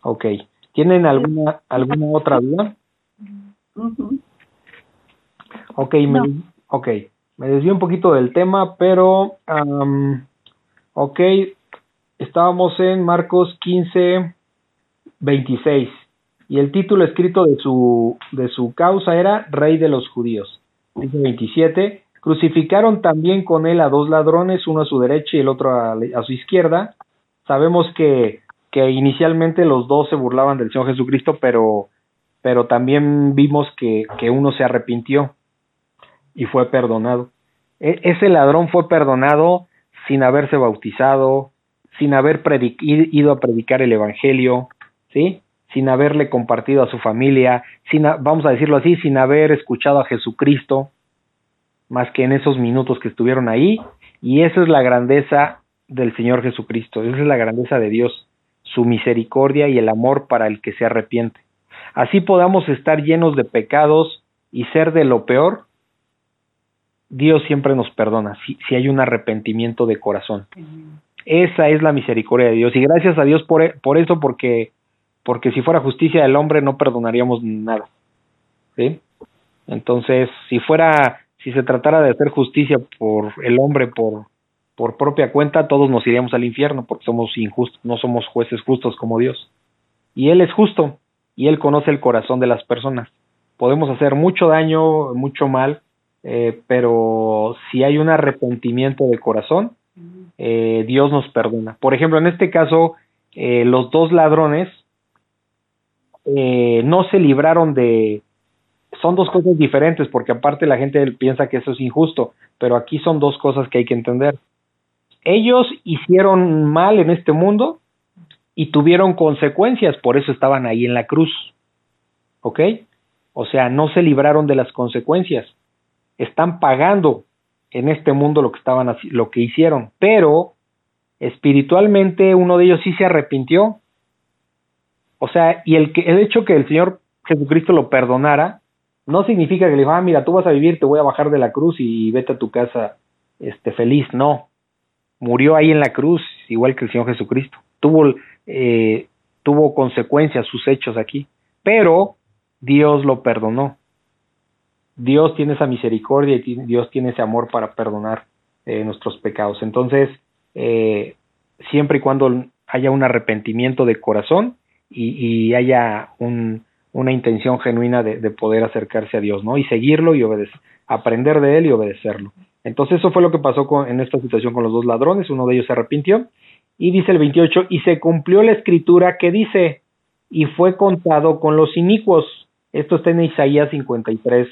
Ok. ¿Tienen alguna alguna otra duda? Ok, me, okay. me desvío un poquito del tema, pero, um, ok, estábamos en Marcos 15, 26 y el título escrito de su, de su causa era Rey de los Judíos. Dice 27, crucificaron también con él a dos ladrones, uno a su derecha y el otro a, su izquierda. Sabemos que, que inicialmente los dos se burlaban del Señor Jesucristo, pero, pero también vimos que, que uno se arrepintió y fue perdonado. E, ese ladrón fue perdonado sin haberse bautizado, sin haber ido a predicar el Evangelio, ¿sí? Sin haberle compartido a su familia, sin, vamos a decirlo así, sin haber escuchado a Jesucristo, más que en esos minutos que estuvieron ahí. Y esa es la grandeza del Señor Jesucristo, esa es la grandeza de Dios, su misericordia y el amor para el que se arrepiente. Así podamos estar llenos de pecados y ser de lo peor, Dios siempre nos perdona si, si hay un arrepentimiento de corazón. Esa es la misericordia de Dios. Y gracias a Dios por, por eso, porque porque si fuera justicia del hombre no perdonaríamos nada. ¿Sí? Entonces, si fuera, si se tratara de hacer justicia por el hombre por, por propia cuenta, todos nos iríamos al infierno porque somos injustos, no somos jueces justos como Dios. Y Él es justo y Él conoce el corazón de las personas. Podemos hacer mucho daño, mucho mal, eh, pero si hay un arrepentimiento de corazón, eh, Dios nos perdona. Por ejemplo, en este caso, eh, los dos ladrones eh, no se libraron de... Son dos cosas diferentes, porque aparte la gente piensa que eso es injusto, pero aquí son dos cosas que hay que entender. Ellos hicieron mal en este mundo y tuvieron consecuencias, por eso estaban ahí en la cruz. ¿Ok? O sea, no se libraron de las consecuencias. Están pagando en este mundo lo que estaban lo que hicieron, pero espiritualmente uno de ellos sí se arrepintió. O sea, y el que el hecho que el Señor Jesucristo lo perdonara no significa que le dijo, "Ah, mira, tú vas a vivir, te voy a bajar de la cruz y vete a tu casa este feliz", no. Murió ahí en la cruz, igual que el Señor Jesucristo. Tuvo eh, tuvo consecuencias sus hechos aquí, pero Dios lo perdonó. Dios tiene esa misericordia y Dios tiene ese amor para perdonar eh, nuestros pecados. Entonces, eh, siempre y cuando haya un arrepentimiento de corazón y, haya una intención genuina de, poder acercarse a Dios, ¿no? Y seguirlo y obedecer, aprender de él y obedecerlo. Entonces, eso fue lo que pasó en esta situación con los dos ladrones. Uno de ellos se arrepintió y dice el 28, y se cumplió la escritura que dice, y fue contado con los inicuos. Esto está en Isaías 53,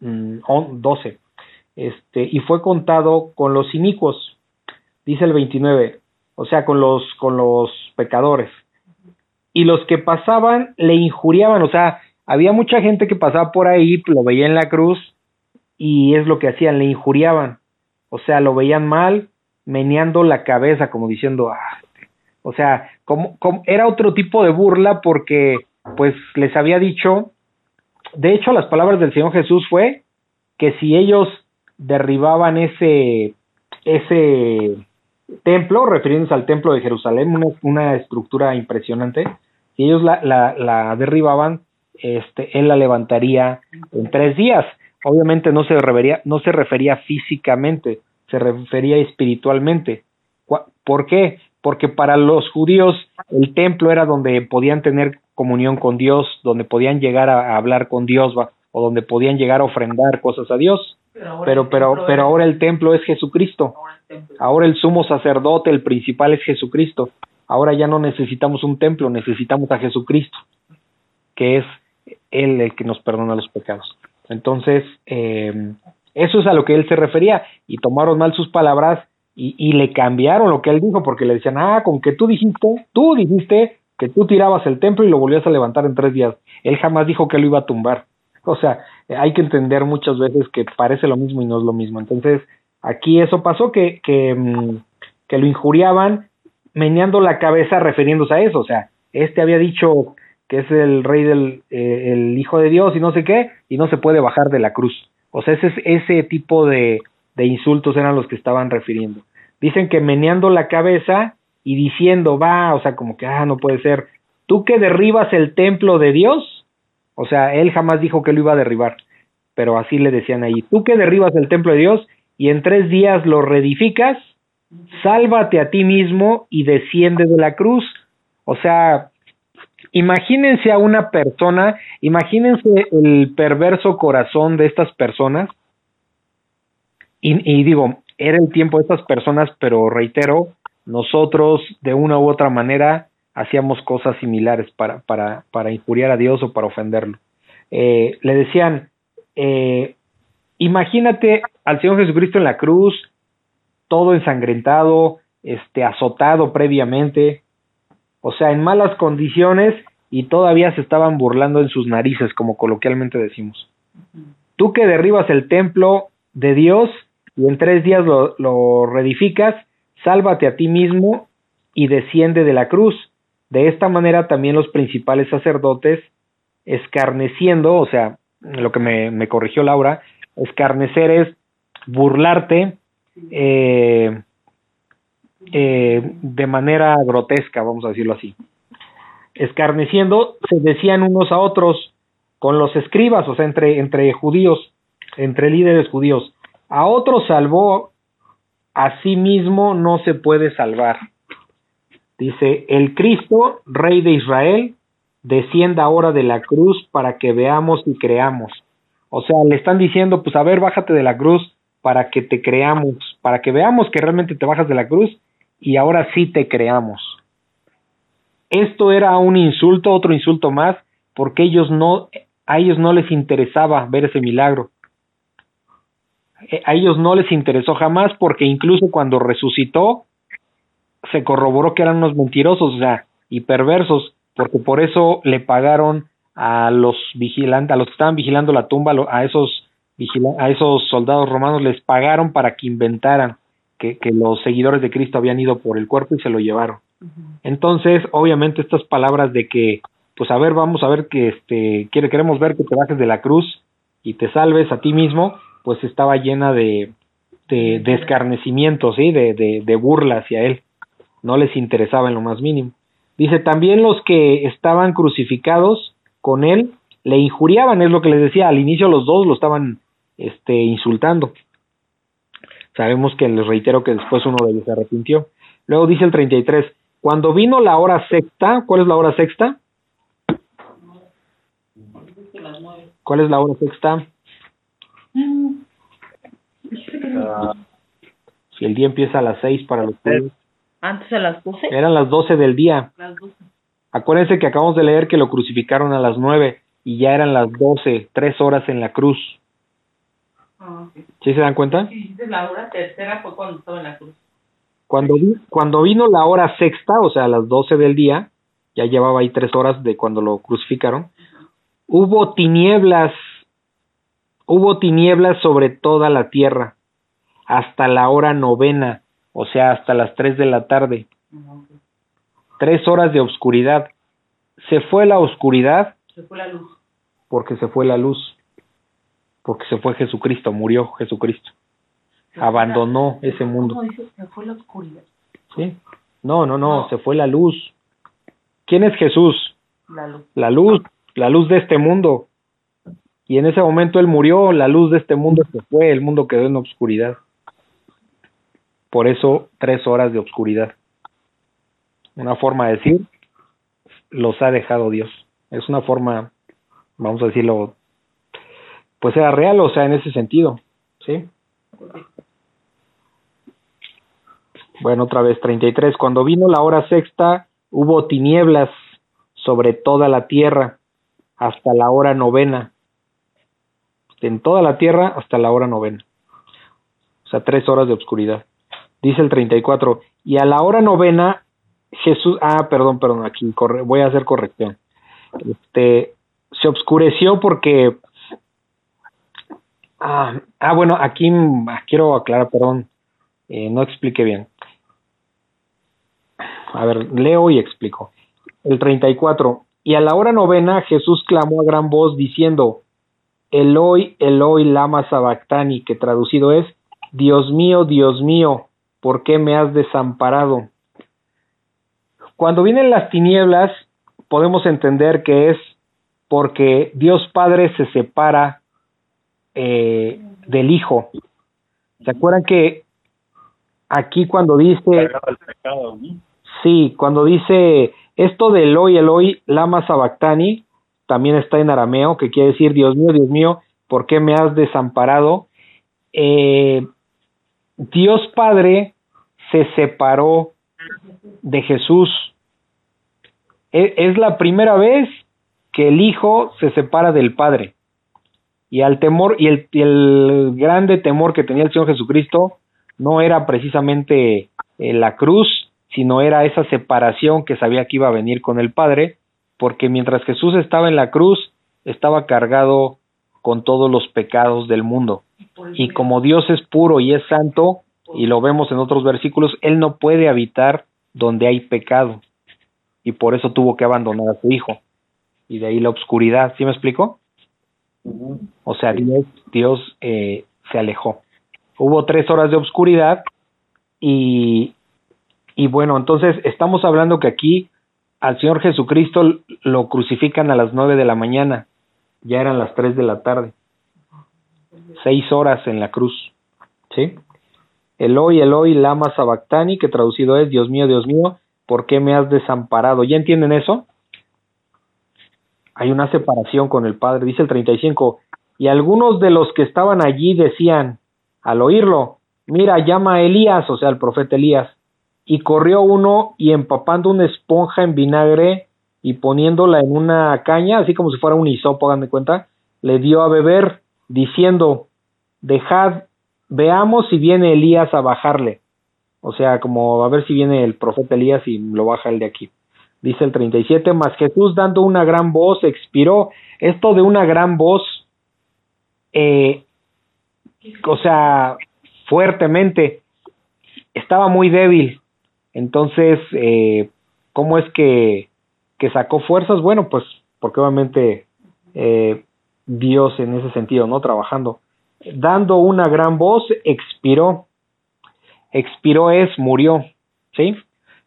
12. Mm, este, y fue contado con los inicuos. Dice el 29, o sea, con los, con los pecadores. Y los que pasaban le injuriaban, o sea, había mucha gente que pasaba por ahí, lo veía en la cruz, y es lo que hacían, le injuriaban. O sea, lo veían mal, meneando la cabeza, como diciendo, ah, o sea, como, como, era otro tipo de burla porque pues les había dicho, de hecho las palabras del Señor Jesús fue que si ellos derribaban ese, ese templo, refiriéndose al templo de Jerusalén, una, una estructura impresionante, si ellos la, la, la derribaban, este, él la levantaría en tres días. Obviamente no se refería, no se refería físicamente, se refería espiritualmente. ¿Por qué? Porque para los judíos el templo era donde podían tener comunión con Dios, donde podían llegar a, hablar con Dios o donde podían llegar a ofrendar cosas a Dios. Pero pero pero, ahora el templo es Jesucristo. Ahora el sumo sacerdote, el principal es Jesucristo. Ahora ya no necesitamos un templo, necesitamos a Jesucristo, que es él el que nos perdona los pecados. Entonces, eh, eso es a lo que él se refería y tomaron mal sus palabras y, y, le cambiaron lo que él dijo porque le decían, ah, con que tú dijiste, tú dijiste que tú tirabas el templo y lo volvías a levantar en tres días. Él jamás dijo que lo iba a tumbar. O sea, hay que entender muchas veces que parece lo mismo y no es lo mismo. Entonces, aquí eso pasó que, que, mm, que lo injuriaban meneando la cabeza refiriéndose a eso. O sea, este había dicho que es el rey del eh, el hijo de Dios y no sé qué, y no se puede bajar de la cruz. O sea, ese, ese tipo de, de insultos eran los que estaban refiriendo. Dicen que meneando la cabeza y diciendo, va, o sea, como que, ah, no puede ser, tú que derribas el templo de Dios, o sea, él jamás dijo que lo iba a derribar, pero así le decían ahí, tú que derribas el templo de Dios y en tres días lo reedificas, sálvate a ti mismo y desciende de la cruz. O sea, Imagínense a una persona, imagínense el perverso corazón de estas personas. Y, digo, era el tiempo de estas personas, pero reitero, nosotros de una u otra manera hacíamos cosas similares para, para, para injuriar a Dios o para ofenderlo. Eh, le decían, eh, imagínate al Señor Jesucristo en la cruz, todo ensangrentado, este, azotado previamente, o sea, en malas condiciones y todavía se estaban burlando en sus narices, como coloquialmente decimos. Tú que derribas el templo de Dios y en tres días lo, lo reedificas, sálvate a ti mismo y desciende de la cruz. De esta manera también los principales sacerdotes, escarneciendo, o sea, lo que me, corrigió Laura, escarnecer es burlarte, eh, eh, de manera grotesca, vamos a decirlo así. escarneciendo, se decían unos a otros con los escribas, o sea, entre, entre judíos, entre líderes judíos. A otro salvó, a sí mismo no se puede salvar. Dice, el Cristo, Rey de Israel, descienda ahora de la cruz para que veamos y creamos. O sea, le están diciendo, pues a ver, bájate de la cruz para que te creamos, para que veamos que realmente te bajas de la cruz y ahora sí te creamos. Esto era un insulto, otro insulto más, porque ellos no, a ellos no les interesaba ver ese milagro. Eh, a ellos no les interesó jamás porque incluso cuando resucitó se corroboró que eran unos mentirosos, o sea, y perversos, porque por eso le pagaron a los vigilantes, a los que estaban vigilando la tumba, a esos a esos soldados romanos les pagaron para que inventaran que, que los seguidores de Cristo habían ido por el cuerpo y se lo llevaron. Entonces, obviamente estas palabras de que, pues a ver, vamos a ver que este, quiere, queremos ver que te bajes de la cruz y te salves a ti mismo, pues estaba llena de, de, de escarnecimiento, ¿sí? De, de, de burla hacia él. No les interesaba en lo más mínimo. Dice, también los que estaban crucificados con él le injuriaban, es lo que les decía, al inicio los dos lo estaban este, insultando. Sabemos que les reitero que después uno de ellos se arrepintió. Luego dice el 33, cuando vino la hora sexta, ¿cuál es la hora sexta? ¿Cuál es la hora sexta? Si el día empieza a las seis para los judíos. Antes a las 12. Eran las doce del día. Las 12. Acuérdense que acabamos de leer que lo crucificaron a las nueve y ya eran las doce, tres horas en la cruz. Ah, ok. ¿Sí se dan cuenta? Dices la hora tercera fue cuando estaba en la cruz. Cuando, cuando vino la hora sexta, o sea, a las doce del día, ya llevaba ahí tres horas de cuando lo crucificaron, hubo tinieblas, hubo tinieblas sobre toda la tierra, hasta la hora novena, o sea, hasta las tres de la tarde, tres horas de oscuridad. Se fue la oscuridad Se fue la luz. porque se fue la luz, porque se fue Jesucristo, murió Jesucristo, abandonó la- ese mundo. ¿Cómo dices? Se fue la oscuridad. ¿sí? No, no, no, No. se fue la luz. ¿Quién es Jesús? La luz. La luz, la luz de este mundo. Y en ese momento él murió, la luz de este mundo se fue, el mundo quedó en obscuridad. Por eso, tres horas de obscuridad. Una forma de decir, los ha dejado Dios. Es una forma, vamos a decirlo, pues era real, o sea, en ese sentido, ¿sí? Bueno, otra vez, 33. Cuando vino la hora sexta, hubo tinieblas sobre toda la tierra hasta la hora novena. En toda la tierra hasta la hora novena. O sea, tres horas de oscuridad. Dice el 34. Y a la hora novena, Jesús. Ah, perdón, perdón, aquí voy a hacer corrección. Este, se oscureció porque. Ah, ah, bueno, aquí mm, quiero aclarar, perdón, eh, no expliqué bien. A ver, leo y explico. El 34. Y a la hora novena Jesús clamó a gran voz diciendo, Eloi, Eloi, lama sabactani, que traducido es, Dios mío, Dios mío, ¿por qué me has desamparado? Cuando vienen las tinieblas, podemos entender que es porque Dios Padre se separa eh, del Hijo. ¿Se acuerdan que aquí cuando dice... Sí, cuando dice esto de Eloi, Eloi, lama sabactani, también está en arameo, que quiere decir, Dios mío, Dios mío, ¿por qué me has desamparado? Eh, Dios Padre se separó de Jesús. E- Es la primera vez que el Hijo se separa del Padre. Y al temor, y el, el grande temor que tenía el Señor Jesucristo no era precisamente eh, la cruz, sino era esa separación que sabía que iba a venir con el Padre, porque mientras Jesús estaba en la cruz, estaba cargado con todos los pecados del mundo. Y como Dios es puro y es santo, y lo vemos en otros versículos, Él no puede habitar donde hay pecado. Y por eso tuvo que abandonar a su hijo. Y de ahí la oscuridad. ¿Sí me explico? O sea, Dios, Dios eh, se alejó. Hubo tres horas de oscuridad y, y bueno, entonces estamos hablando que aquí al Señor Jesucristo lo crucifican a las nueve de la mañana, ya eran las tres de la tarde, seis horas en la cruz, ¿sí? Eloi, Eloi, lama sabactani, que traducido es, Dios mío, Dios mío, ¿por qué me has desamparado? ¿Ya entienden eso? Hay una separación con el Padre, dice el 35, y algunos de los que estaban allí decían, al oírlo, mira, llama a Elías, o sea, el profeta Elías, y corrió uno y empapando una esponja en vinagre y poniéndola en una caña, así como si fuera un hisopo, hagan de cuenta, le dio a beber, diciendo, dejad, veamos si viene Elías a bajarle. O sea, como a ver si viene el profeta Elías y lo baja el de aquí. Dice el 37, más Jesús dando una gran voz expiró. Esto de una gran voz, eh, o sea, fuertemente, estaba muy débil. Entonces, eh, ¿cómo es que, que sacó fuerzas? Bueno, pues porque obviamente eh, Dios en ese sentido, ¿no? Trabajando. Dando una gran voz, expiró. Expiró es, murió, ¿sí?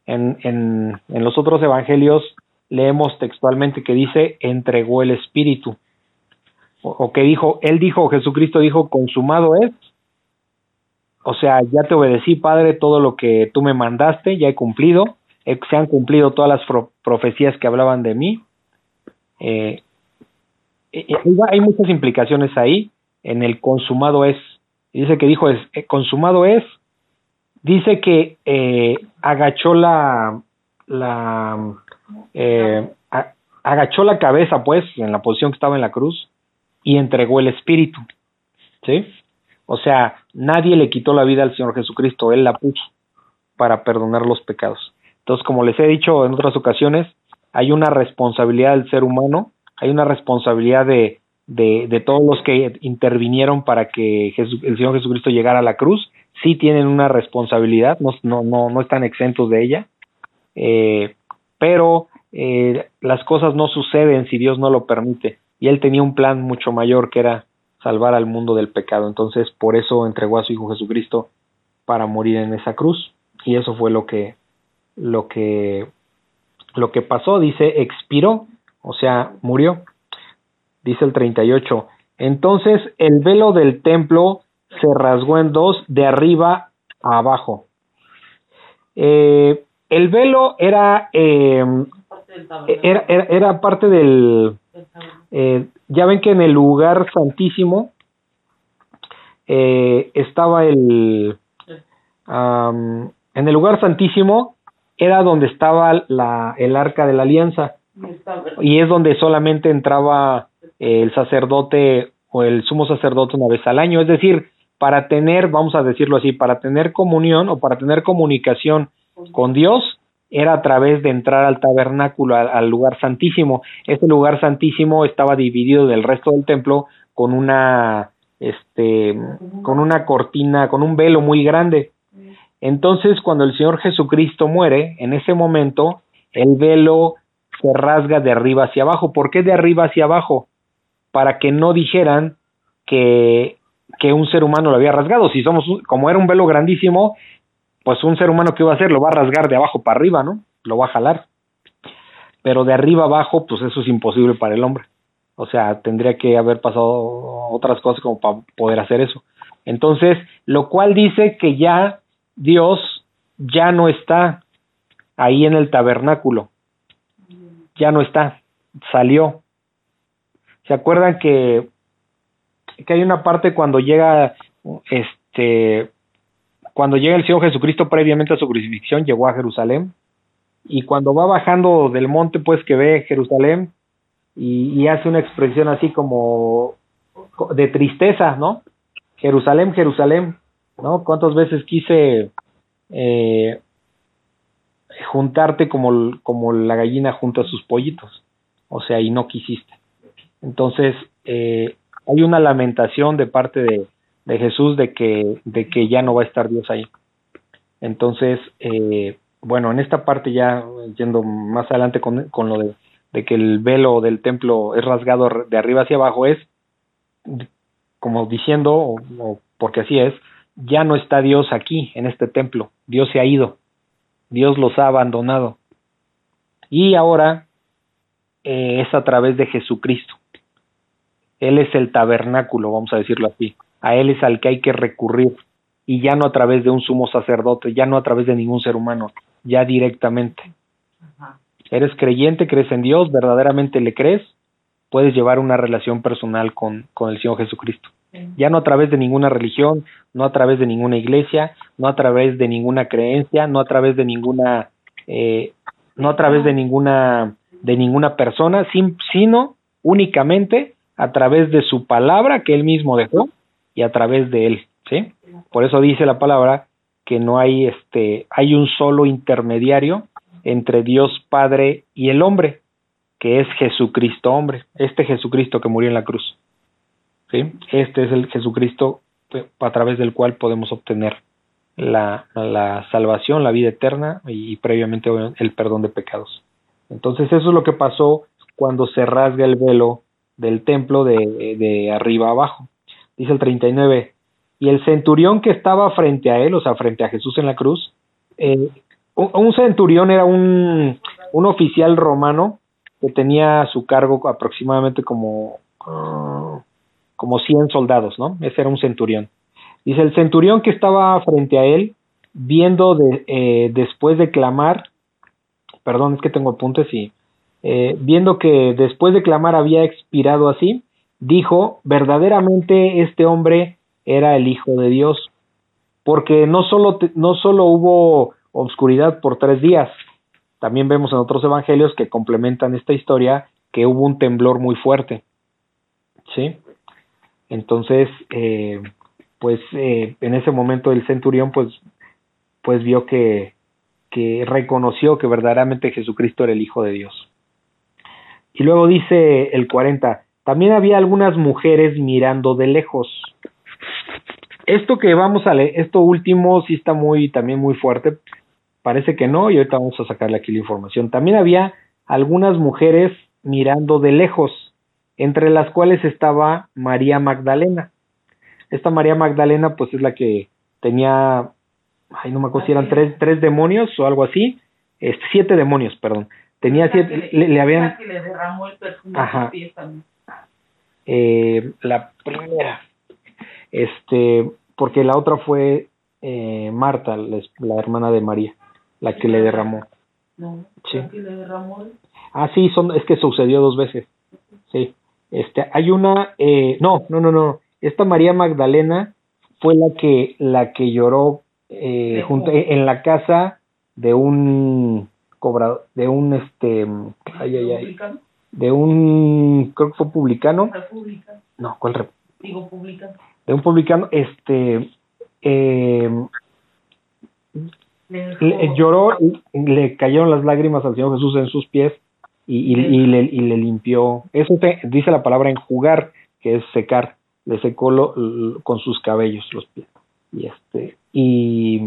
En, en, en los otros evangelios leemos textualmente que dice, entregó el espíritu. O, que dijo, él dijo, Jesucristo dijo, consumado es, o sea, ya te obedecí, Padre, todo lo que tú me mandaste, ya he cumplido, se han cumplido todas las profecías que hablaban de mí. Eh, hay muchas implicaciones ahí en el consumado es. Dice que dijo es eh, consumado es. Dice que eh, agachó la la eh, agachó la cabeza pues en la posición que estaba en la cruz y entregó el espíritu. ¿Sí? O sea, nadie le quitó la vida al Señor Jesucristo, Él la puso para perdonar los pecados. Entonces, como les he dicho en otras ocasiones, hay una responsabilidad del ser humano, hay una responsabilidad de, de, de todos los que intervinieron para que el Señor Jesucristo llegara a la cruz, sí tienen una responsabilidad, no, no, no, no están exentos de ella, eh, pero eh, las cosas no suceden si Dios no lo permite. Y Él tenía un plan mucho mayor que era salvar al mundo del pecado. Entonces, por eso entregó a su Hijo Jesucristo para morir en esa cruz. Y eso fue lo que, lo que, lo que pasó. Dice, expiró, o sea, murió. Dice el 38. Entonces, el velo del templo se rasgó en dos, de arriba a abajo. Eh, el velo era, eh, era, era, era, parte del, eh, ya ven que en el lugar santísimo eh, estaba el um, en el lugar santísimo era donde estaba la, el arca de la alianza y es donde solamente entraba el sacerdote o el sumo sacerdote una vez al año es decir para tener vamos a decirlo así para tener comunión o para tener comunicación con Dios era a través de entrar al tabernáculo, al, lugar santísimo. Este lugar santísimo estaba dividido del resto del templo con una, este, con una cortina, con un velo muy grande. Entonces, cuando el Señor Jesucristo muere, en ese momento, el velo se rasga de arriba hacia abajo. ¿Por qué de arriba hacia abajo? Para que no dijeran que, que un ser humano lo había rasgado. Si somos, como era un velo grandísimo, pues un ser humano que va a hacer lo va a rasgar de abajo para arriba, ¿no? Lo va a jalar. Pero de arriba abajo, pues eso es imposible para el hombre. O sea, tendría que haber pasado otras cosas como para poder hacer eso. Entonces, lo cual dice que ya Dios ya no está ahí en el tabernáculo. Ya no está, salió. ¿Se acuerdan que, que hay una parte cuando llega este cuando llega el Señor Jesucristo previamente a su crucifixión, llegó a Jerusalén. Y cuando va bajando del monte, pues que ve Jerusalén y, hace una expresión así como de tristeza, ¿no? Jerusalén, Jerusalén, ¿no? ¿Cuántas veces quise eh, juntarte como, como la gallina junta sus pollitos? O sea, y no quisiste. Entonces, eh, hay una lamentación de parte de, Jesús de que, de que ya no va a estar Dios ahí. Entonces, eh, bueno, en esta parte ya yendo más adelante con, con lo de, de, que el velo del templo es rasgado de arriba hacia abajo, es como diciendo, o, o porque así es, ya no está Dios aquí en este templo, Dios se ha ido, Dios los ha abandonado. Y ahora eh, es a través de Jesucristo. Él es el tabernáculo, vamos a decirlo así. A Él es al que hay que recurrir y ya no a través de un sumo sacerdote, ya no a través de ningún ser humano, ya directamente. Eres creyente, crees en Dios, verdaderamente le crees, puedes llevar una relación personal con, con el Señor Jesucristo. Ya no a través de ninguna religión, no a través de ninguna iglesia, no a través de ninguna creencia, no a través de ninguna, eh, no a través de ninguna, de ninguna persona, sin, sino únicamente a través de su palabra que él mismo dejó y a través de él, ¿sí? Por eso dice la palabra que no hay este, hay un solo intermediario entre Dios Padre y el hombre, que es Jesucristo hombre, este Jesucristo que murió en la cruz. ¿sí? Este es el Jesucristo a través del cual podemos obtener la, la salvación, la vida eterna y, previamente el perdón de pecados. Entonces eso es lo que pasó cuando se rasga el velo del templo de, de arriba abajo. Dice el 39, y el centurión que estaba frente a él, o sea, frente a Jesús en la cruz, eh, un centurión era un, un oficial romano que tenía a su cargo aproximadamente como, como 100 soldados, ¿no? Ese era un centurión. Dice, el centurión que estaba frente a él, viendo de, eh, después de clamar, perdón, es que tengo apuntes y, eh, viendo que después de clamar había expirado así, dijo, verdaderamente este hombre era el Hijo de Dios, porque no solo, no solo hubo obscuridad por tres días, también vemos en otros evangelios que complementan esta historia que hubo un temblor muy fuerte. ¿Sí? Entonces, eh, pues eh, en ese momento el centurión pues, pues vio que, que reconoció que verdaderamente Jesucristo era el Hijo de Dios. Y luego dice el 40, también había algunas mujeres mirando de lejos. Esto que vamos a leer, esto último sí está muy, también muy fuerte, Parece que no, y ahorita vamos a sacarle aquí la información. También había algunas mujeres mirando de lejos, entre las cuales estaba María Magdalena. Esta María Magdalena, pues es la que tenía, ay, no me acuerdo si eran tres, tres demonios o algo así, este, siete demonios, perdón. Tenía siete, le, habían... le derramó el perfume Ajá. Eh, la primera, este, porque la otra fue eh, Marta, la, la hermana de María la que le derramó. No, Sí. la que le derramó. Ah, sí, son, es que sucedió dos veces. Sí. Este, hay una, eh, no, no, no, no. Esta María Magdalena fue la que, la que lloró eh, junto, en la casa de un cobrador, de un, este, ay, ay, ay, ¿Publicano? de un, creo que fue publicano. Republicano. No, ¿cuál? rep- Digo publicano. De un publicano, este, eh, Le lloró le cayeron las lágrimas al Señor Jesús en sus pies y, y, y le, y le limpió. Eso te, dice la palabra enjugar, que es secar. Le secó lo- l- con sus cabellos los pies. Y este y,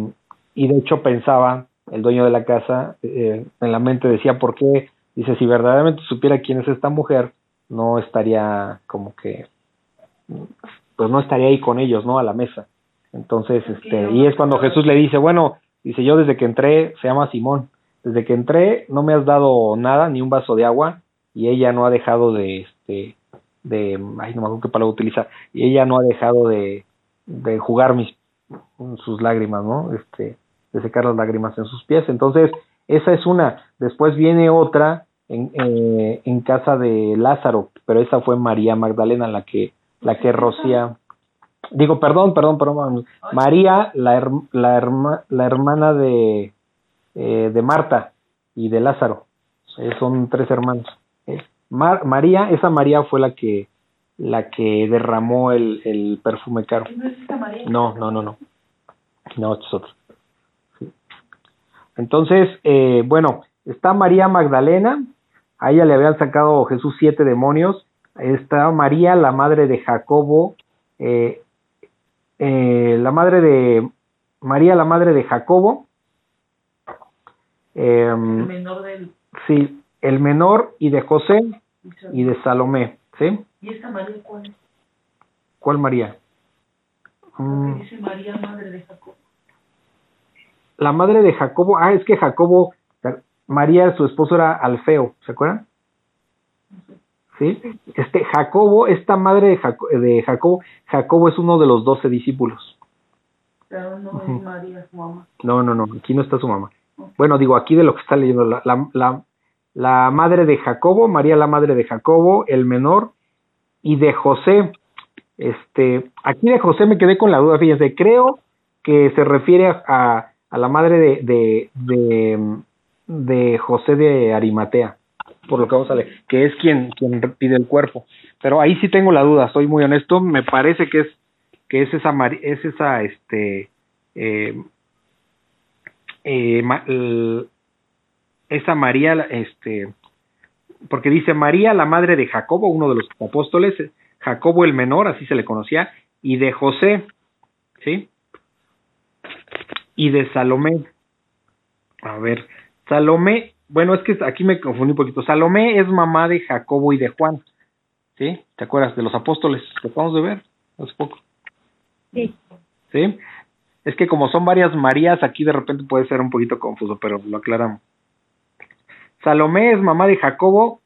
y de hecho pensaba el dueño de la casa eh, en la mente decía por qué dice si verdaderamente supiera quién es esta mujer no estaría como que pues no estaría ahí con ellos no a la mesa entonces este y es cuando Jesús le dice bueno Dice, yo desde que entré, se llama Simón, desde que entré no me has dado nada, ni un vaso de agua, y ella no ha dejado de, este, de, ay, no me acuerdo qué palabra utiliza, y ella no ha dejado de, de jugar mis, sus lágrimas, ¿no? Este, de secar las lágrimas en sus pies. Entonces, esa es una. Después viene otra en, eh, en casa de Lázaro, pero esa fue María Magdalena la que, la que rocía. Digo, perdón, perdón, perdón. María, la, her- la, herma- la hermana de, eh, de Marta y de Lázaro. Eh, son tres hermanos. Eh, Mar- María, esa María fue la que la que derramó el, el perfume caro. ¿No? No, no, no, no. No, es otro. Entonces, eh, bueno, está María Magdalena, a ella le habían sacado Jesús siete demonios. Está María, la madre de Jacobo, eh, eh, la madre de María, la madre de Jacobo. El em, menor del... sí, el menor y de José y de Salomé, ¿sí? ¿Y esta María cuál? ¿Cuál María? Mm, dice María, madre de Jacob. La madre de Jacobo, ah, es que Jacobo, María, su esposo era Alfeo, ¿se acuerdan? ¿Sí? Este Jacobo, esta madre de, Jaco- de Jacobo, Jacobo es uno de los doce discípulos. Pero no es María su mamá. No, no, no, aquí no está su mamá. Bueno, digo, aquí de lo que está leyendo, la, la, la, la madre de Jacobo, María la madre de Jacobo, el menor, y de José. Este, aquí de José me quedé con la duda, fíjense, creo que se refiere a, a la madre de, de, de, José de Arimatea, por lo que vamos a leer, que es quien, quien pide el cuerpo. Pero ahí sí tengo la duda, soy muy honesto, me parece que es que es esa es esa este eh, eh, esa María este porque dice María la madre de Jacobo uno de los apóstoles Jacobo el menor así se le conocía y de José sí y de Salomé a ver Salomé bueno es que aquí me confundí un poquito Salomé es mamá de Jacobo y de Juan sí te acuerdas de los apóstoles que acabamos de ver hace poco Sí. ¿sí? Es que como son varias Marías, aquí de repente puede ser un poquito confuso, pero lo aclaramos. Salomé es mamá de Jacobo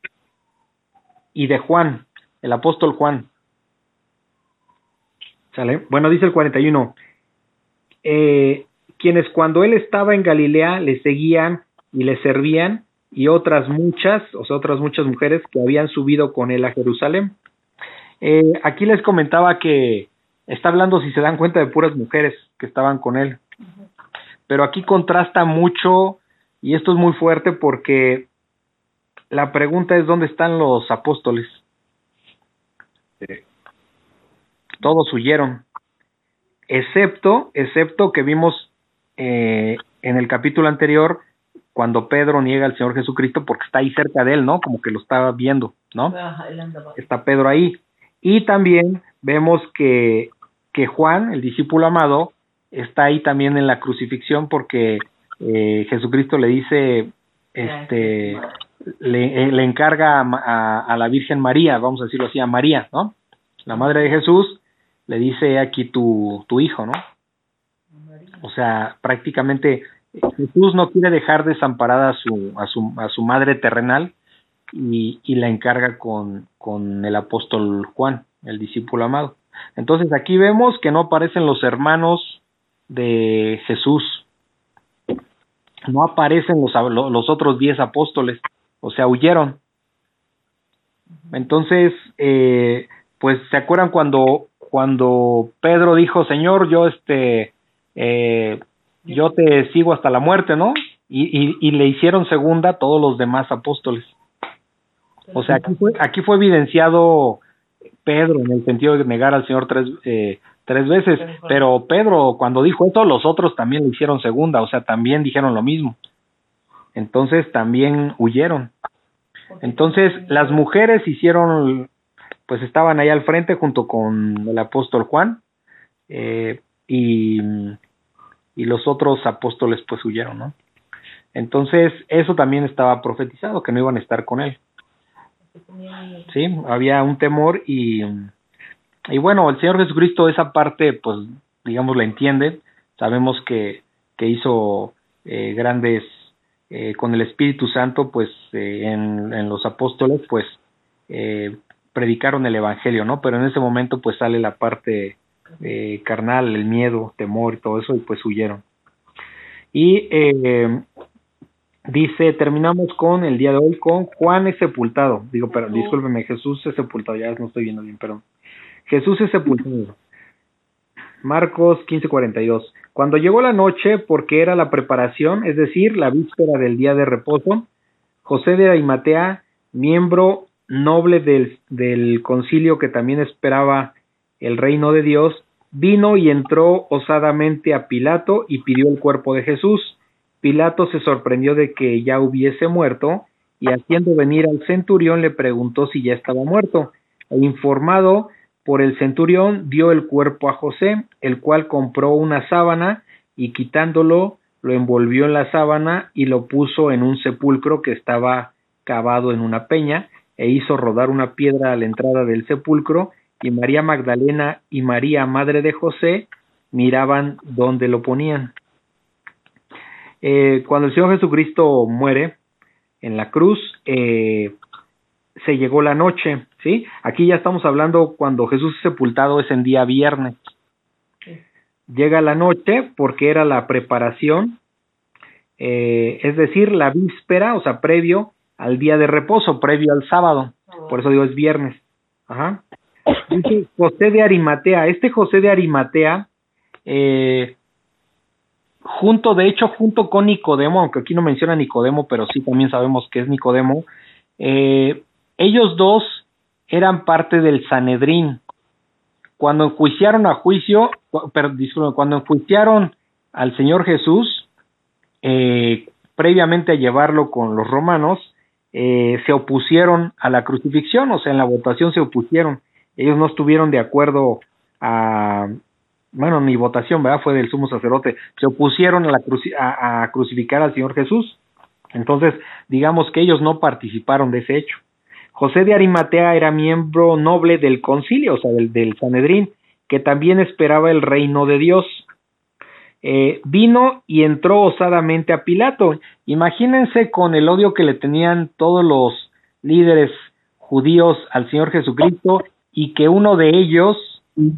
y de Juan, el apóstol Juan. ¿Sale? Bueno, dice el 41. Eh, quienes cuando él estaba en Galilea le seguían y le servían, y otras muchas, o sea, otras muchas mujeres que habían subido con él a Jerusalén. Eh, aquí les comentaba que está hablando, si se dan cuenta, de puras mujeres que estaban con él. Pero aquí contrasta mucho, y esto es muy fuerte porque la pregunta es dónde están los apóstoles. Todos huyeron, excepto, excepto que vimos eh, en el capítulo anterior cuando Pedro niega al Señor Jesucristo porque está ahí cerca de él, ¿no? Como que lo estaba viendo, ¿no? Andaba. está Pedro ahí. Y también vemos que, que Juan, el discípulo amado, está ahí también en la crucifixión porque eh, Jesucristo le dice, este, le, eh, le encarga a, a- a la Virgen María, vamos a decirlo así, a María, ¿no? La madre de Jesús, le dice "He aquí tu, tu hijo, ¿no? O sea, prácticamente Jesús no quiere dejar desamparada a su, a su, a su madre terrenal, y, y la encarga con, con el apóstol Juan, el discípulo amado. Entonces aquí vemos que no aparecen los hermanos de Jesús, no aparecen los, lo- los otros diez apóstoles, o sea, huyeron. Entonces, eh, pues se acuerdan cuando, cuando Pedro dijo, Señor, yo este, eh, yo te sigo hasta la muerte, ¿no? Y, y, y le hicieron segunda a todos los demás apóstoles. O sea, aquí fue, aquí fue evidenciado Pedro en el sentido de negar al Señor tres, eh, tres veces, pero Pedro cuando dijo esto, los otros también le hicieron segunda, o sea, también dijeron lo mismo. Entonces también huyeron. Entonces las mujeres hicieron, pues estaban ahí al frente junto con el apóstol Juan eh, y, y los otros apóstoles pues huyeron, ¿no? Entonces eso también estaba profetizado, que no iban a estar con él. Sí, había un temor y, y bueno, el Señor Jesucristo esa parte, pues, digamos, la entiende. Sabemos que, que hizo eh, grandes, eh, con el Espíritu Santo, pues, eh, en, en los apóstoles, pues, eh, predicaron el Evangelio, ¿no? Pero en ese momento, pues, sale la parte eh, carnal, el miedo, temor y todo eso, y pues huyeron. Y eh, Dice, terminamos con el día de hoy con Juan es sepultado. Digo, pero discúlpeme, Jesús es sepultado, ya no estoy viendo bien, perdón. Jesús es sepultado. Marcos 15:42. Cuando llegó la noche, porque era la preparación, es decir, la víspera del día de reposo, José de Arimatea, miembro noble del, del concilio que también esperaba el reino de Dios, vino y entró osadamente a Pilato y pidió el cuerpo de Jesús. Pilato se sorprendió de que ya hubiese muerto y haciendo venir al centurión le preguntó si ya estaba muerto. E informado por el centurión dio el cuerpo a José, el cual compró una sábana y quitándolo lo envolvió en la sábana y lo puso en un sepulcro que estaba cavado en una peña e hizo rodar una piedra a la entrada del sepulcro y María Magdalena y María, madre de José, miraban dónde lo ponían. Eh, cuando el Señor Jesucristo muere, en la cruz, eh, se llegó la noche, ¿sí? Aquí ya estamos hablando cuando Jesús es sepultado es en día viernes. Llega la noche porque era la preparación, eh, es decir, la víspera, o sea, previo al día de reposo, previo al sábado. Por eso digo es viernes. Ajá. Dice José de Arimatea. Este José de Arimatea, eh, junto, de hecho, junto con Nicodemo, aunque aquí no menciona Nicodemo, pero sí también sabemos que es Nicodemo, eh, ellos dos eran parte del Sanedrín. Cuando enjuiciaron a juicio, cuando enjuiciaron al Señor Jesús, eh, previamente a llevarlo con los romanos, se opusieron a la crucifixión, o sea, en la votación se opusieron. Ellos no estuvieron de acuerdo a, bueno, ni votación, ¿verdad? Fue del sumo sacerdote. Se opusieron a, la a, crucificar al Señor Jesús. Entonces, digamos que ellos no participaron de ese hecho. José de Arimatea era miembro noble del concilio, o sea, del, del Sanedrín, que también esperaba el reino de Dios. Eh, vino y entró osadamente a Pilato. Imagínense con el odio que le tenían todos los líderes judíos al Señor Jesucristo y que uno de ellos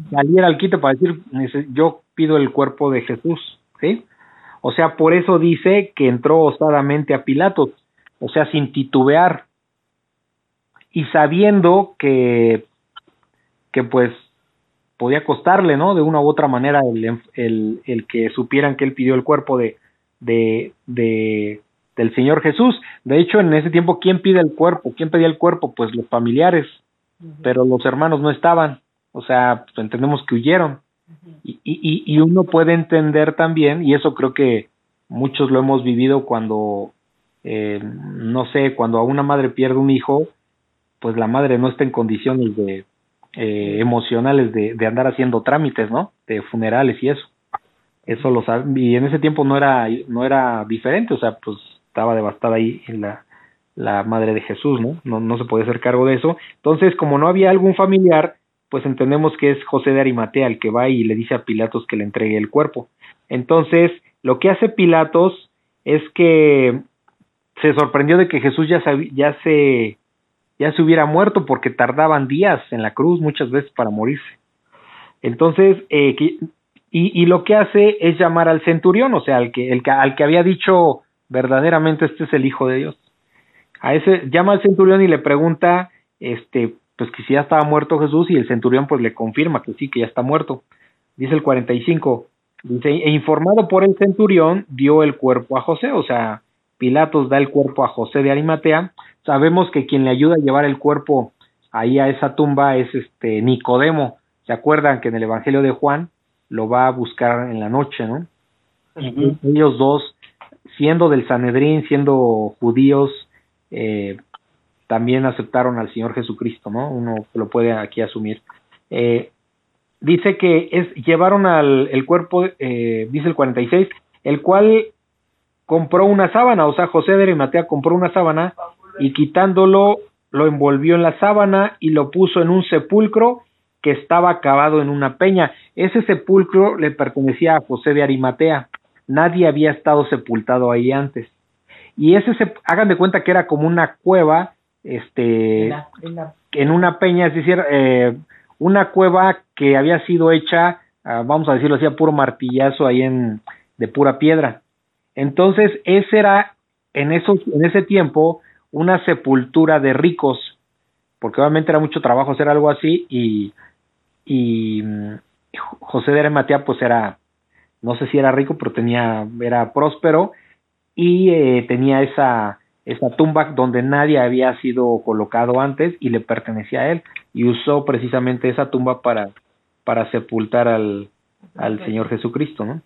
saliera al quito para decir, yo pido el cuerpo de Jesús, ¿sí? O sea, por eso dice que entró osadamente a Pilato, o sea, sin titubear y sabiendo que, que pues podía costarle, ¿no? De una u otra manera el, el, el que supieran que él pidió el cuerpo de, de, de, del Señor Jesús. De hecho, en ese tiempo, ¿quién pide el cuerpo? ¿Quién pedía el cuerpo? Pues los familiares, pero los hermanos no estaban o sea, pues, entendemos que huyeron. y, y, y uno puede entender también, y eso creo que muchos lo hemos vivido cuando, eh, no sé, cuando a una madre pierde un hijo, pues la madre no está en condiciones de eh, emocionales de, de andar haciendo trámites, ¿no? De funerales y eso. Eso lo sabe, y en ese tiempo no era, no era diferente, o sea, pues estaba devastada ahí en la, la madre de Jesús, ¿no? ¿no? Se podía hacer cargo de eso. Entonces, como no había algún familiar, pues entendemos que es José de Arimatea el que va y le dice a Pilatos que le entregue el cuerpo. Entonces, lo que hace Pilatos es que se sorprendió de que Jesús ya, ya se ya se hubiera muerto porque tardaban días en la cruz muchas veces para morirse. Entonces, eh, y, y, lo que hace es llamar al centurión, o sea, al que, el, al que había dicho verdaderamente este es el Hijo de Dios. A ese llama al centurión y le pregunta, este, pues que si ya estaba muerto Jesús y el centurión pues le confirma que sí, que ya está muerto. Dice el 45, dice, e informado por el centurión dio el cuerpo a José, o sea, Pilatos da el cuerpo a José de Arimatea. Sabemos que quien le ayuda a llevar el cuerpo ahí a esa tumba es este Nicodemo. ¿Se acuerdan que en el Evangelio de Juan lo va a buscar en la noche, no? Ellos dos, siendo del Sanedrín, siendo judíos, eh, también aceptaron al Señor Jesucristo, ¿no? Uno lo puede aquí asumir. Eh, dice que es, llevaron al cuerpo, eh, dice el 46, el cual compró una sábana, o sea, José de Arimatea compró una sábana y quitándolo lo envolvió en la sábana y lo puso en un sepulcro que estaba acabado en una peña. Ese sepulcro le pertenecía a José de Arimatea. Nadie había estado sepultado ahí antes. Y ese, se, hagan de cuenta que era como una cueva este, en, una peña, es decir, eh, una cueva que había sido hecha, ah, vamos a decirlo así, a puro martillazo ahí en, de pura piedra. Entonces, ese era en, esos, en ese tiempo una sepultura de ricos, porque obviamente era mucho trabajo hacer algo así y, y mm, José de Arimatea pues era, no sé si era rico, pero tenía, era próspero y eh, tenía esa, esa tumba donde nadie había sido colocado antes y le pertenecía a él y usó precisamente esa tumba para para sepultar al, al Señor Jesucristo, ¿no?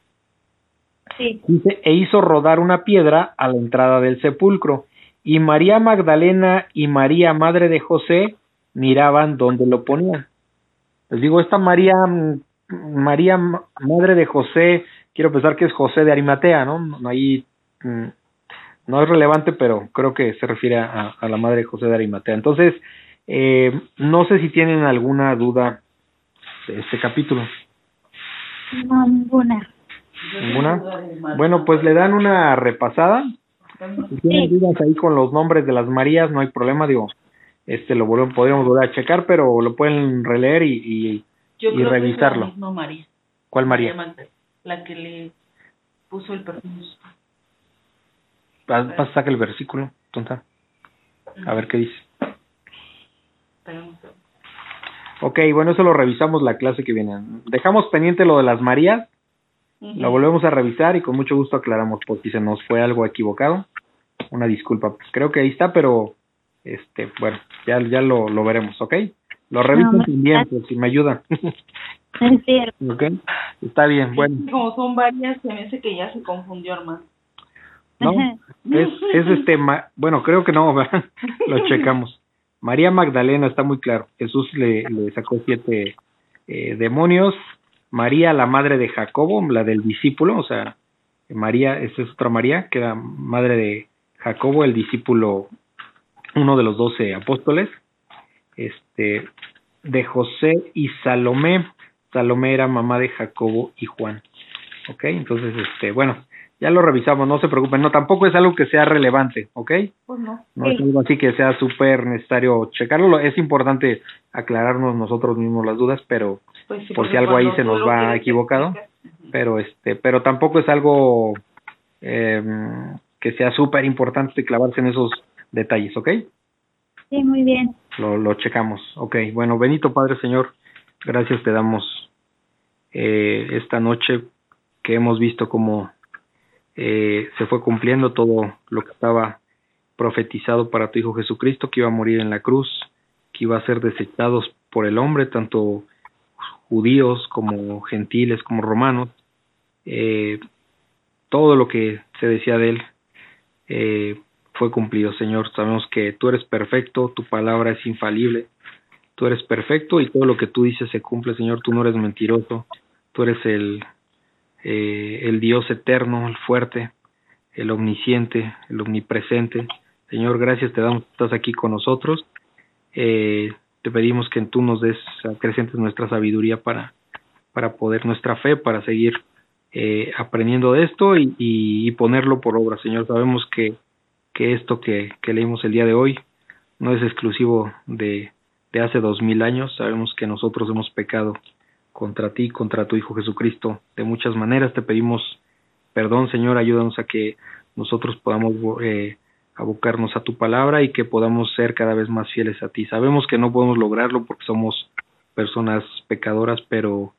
Sí. e hizo rodar una piedra a la entrada del sepulcro y María Magdalena y María madre de José miraban donde lo ponían. Les digo, esta María María madre de José, quiero pensar que es José de Arimatea, ¿no? Ahí mm, no es relevante, pero creo que se refiere a, la madre José de Arimatea. Entonces, eh, no sé si tienen alguna duda de este capítulo. No, ninguna. ¿Ninguna? Bueno, pues le dan una repasada Si tienen dudas ahí con los nombres de las Marías, no hay problema, digo, este lo volvemos, podríamos volver a checar, pero lo pueden releer y, y, Yo y creo revisarlo. que es la misma María. ¿Cuál María? La que le puso el perfume. Vas, vas a sacar el versículo, tonta. A ver qué dice. Ok, bueno, eso lo revisamos la clase que viene. Dejamos pendiente lo de las Marías, lo volvemos a revisar y con mucho gusto aclaramos por si se nos fue algo equivocado. Una disculpa, pues creo que ahí está, pero este, bueno, ya, ya lo, lo veremos, ¿ok? Lo reviso No, también, pues, si me ayuda. (laughs) Es cierto. (laughs) ¿Ok? Está bien, bueno. Como son varias, se me hace que ya se confundió, hermano. No, (laughs) es, es este, bueno, creo que no, ¿verdad? (laughs) lo checamos. María Magdalena está muy claro. Jesús le, le sacó siete eh, demonios. María, la madre de Jacobo, la del discípulo, o sea, María, esta es otra María, que era madre de Jacobo, el discípulo, uno de los doce apóstoles. Este, de José y Salomé. Salomé era mamá de Jacobo y Juan. Ok, entonces, este, bueno, ya lo revisamos, no se preocupen. No, tampoco es algo que sea relevante, ¿ok? Pues no. No es algo así que sea súper necesario checarlo. Lo- Es importante aclararnos nosotros mismos las dudas, pero, Pues sí, Por si algo ahí se nos va equivocado. pero este, pero tampoco es algo eh, que sea súper importante clavarse en esos detalles, ¿ok? Sí, muy bien. Lo, lo checamos. Ok, bueno, Benito Padre Señor, gracias te damos eh, esta noche que hemos visto cómo eh, se fue cumpliendo todo lo que estaba profetizado para tu Hijo Jesucristo, que iba a morir en la cruz, que iba a ser desechados por el hombre, tanto judíos como gentiles, como romanos. Eh, todo lo que se decía de él eh, fue cumplido, Señor. Sabemos que tú eres perfecto, tu palabra es infalible, tú eres perfecto y todo lo que tú dices se cumple, Señor. Tú no eres mentiroso, tú eres el, eh, el Dios eterno, el fuerte, el omnisciente, el omnipresente. Señor, gracias te damos, estás aquí con nosotros. Eh, te pedimos que tú nos des, acrecentes nuestra sabiduría para, para poder, nuestra fe, para seguir eh, aprendiendo de esto y, y, y ponerlo por obra, Señor. Sabemos que, que esto que, que leímos el día de hoy no es exclusivo de, de hace dos mil años. Sabemos que nosotros hemos pecado contra ti, contra tu Hijo Jesucristo. De muchas maneras te pedimos perdón, Señor. Ayúdanos a que nosotros podamos eh, abocarnos a tu palabra y que podamos ser cada vez más fieles a ti. Sabemos que no podemos lograrlo porque somos personas pecadoras, pero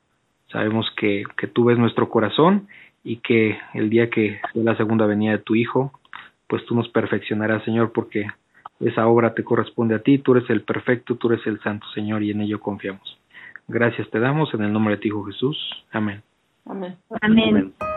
sabemos que, que tú ves nuestro corazón y que el día que sea la segunda venida de tu Hijo, pues tú nos perfeccionarás, Señor, porque esa obra te corresponde a ti, tú eres el perfecto, tú eres el santo, Señor, y en ello confiamos. Gracias te damos en el nombre de tu Hijo Jesús. Amén. Amén. Amén. Amén.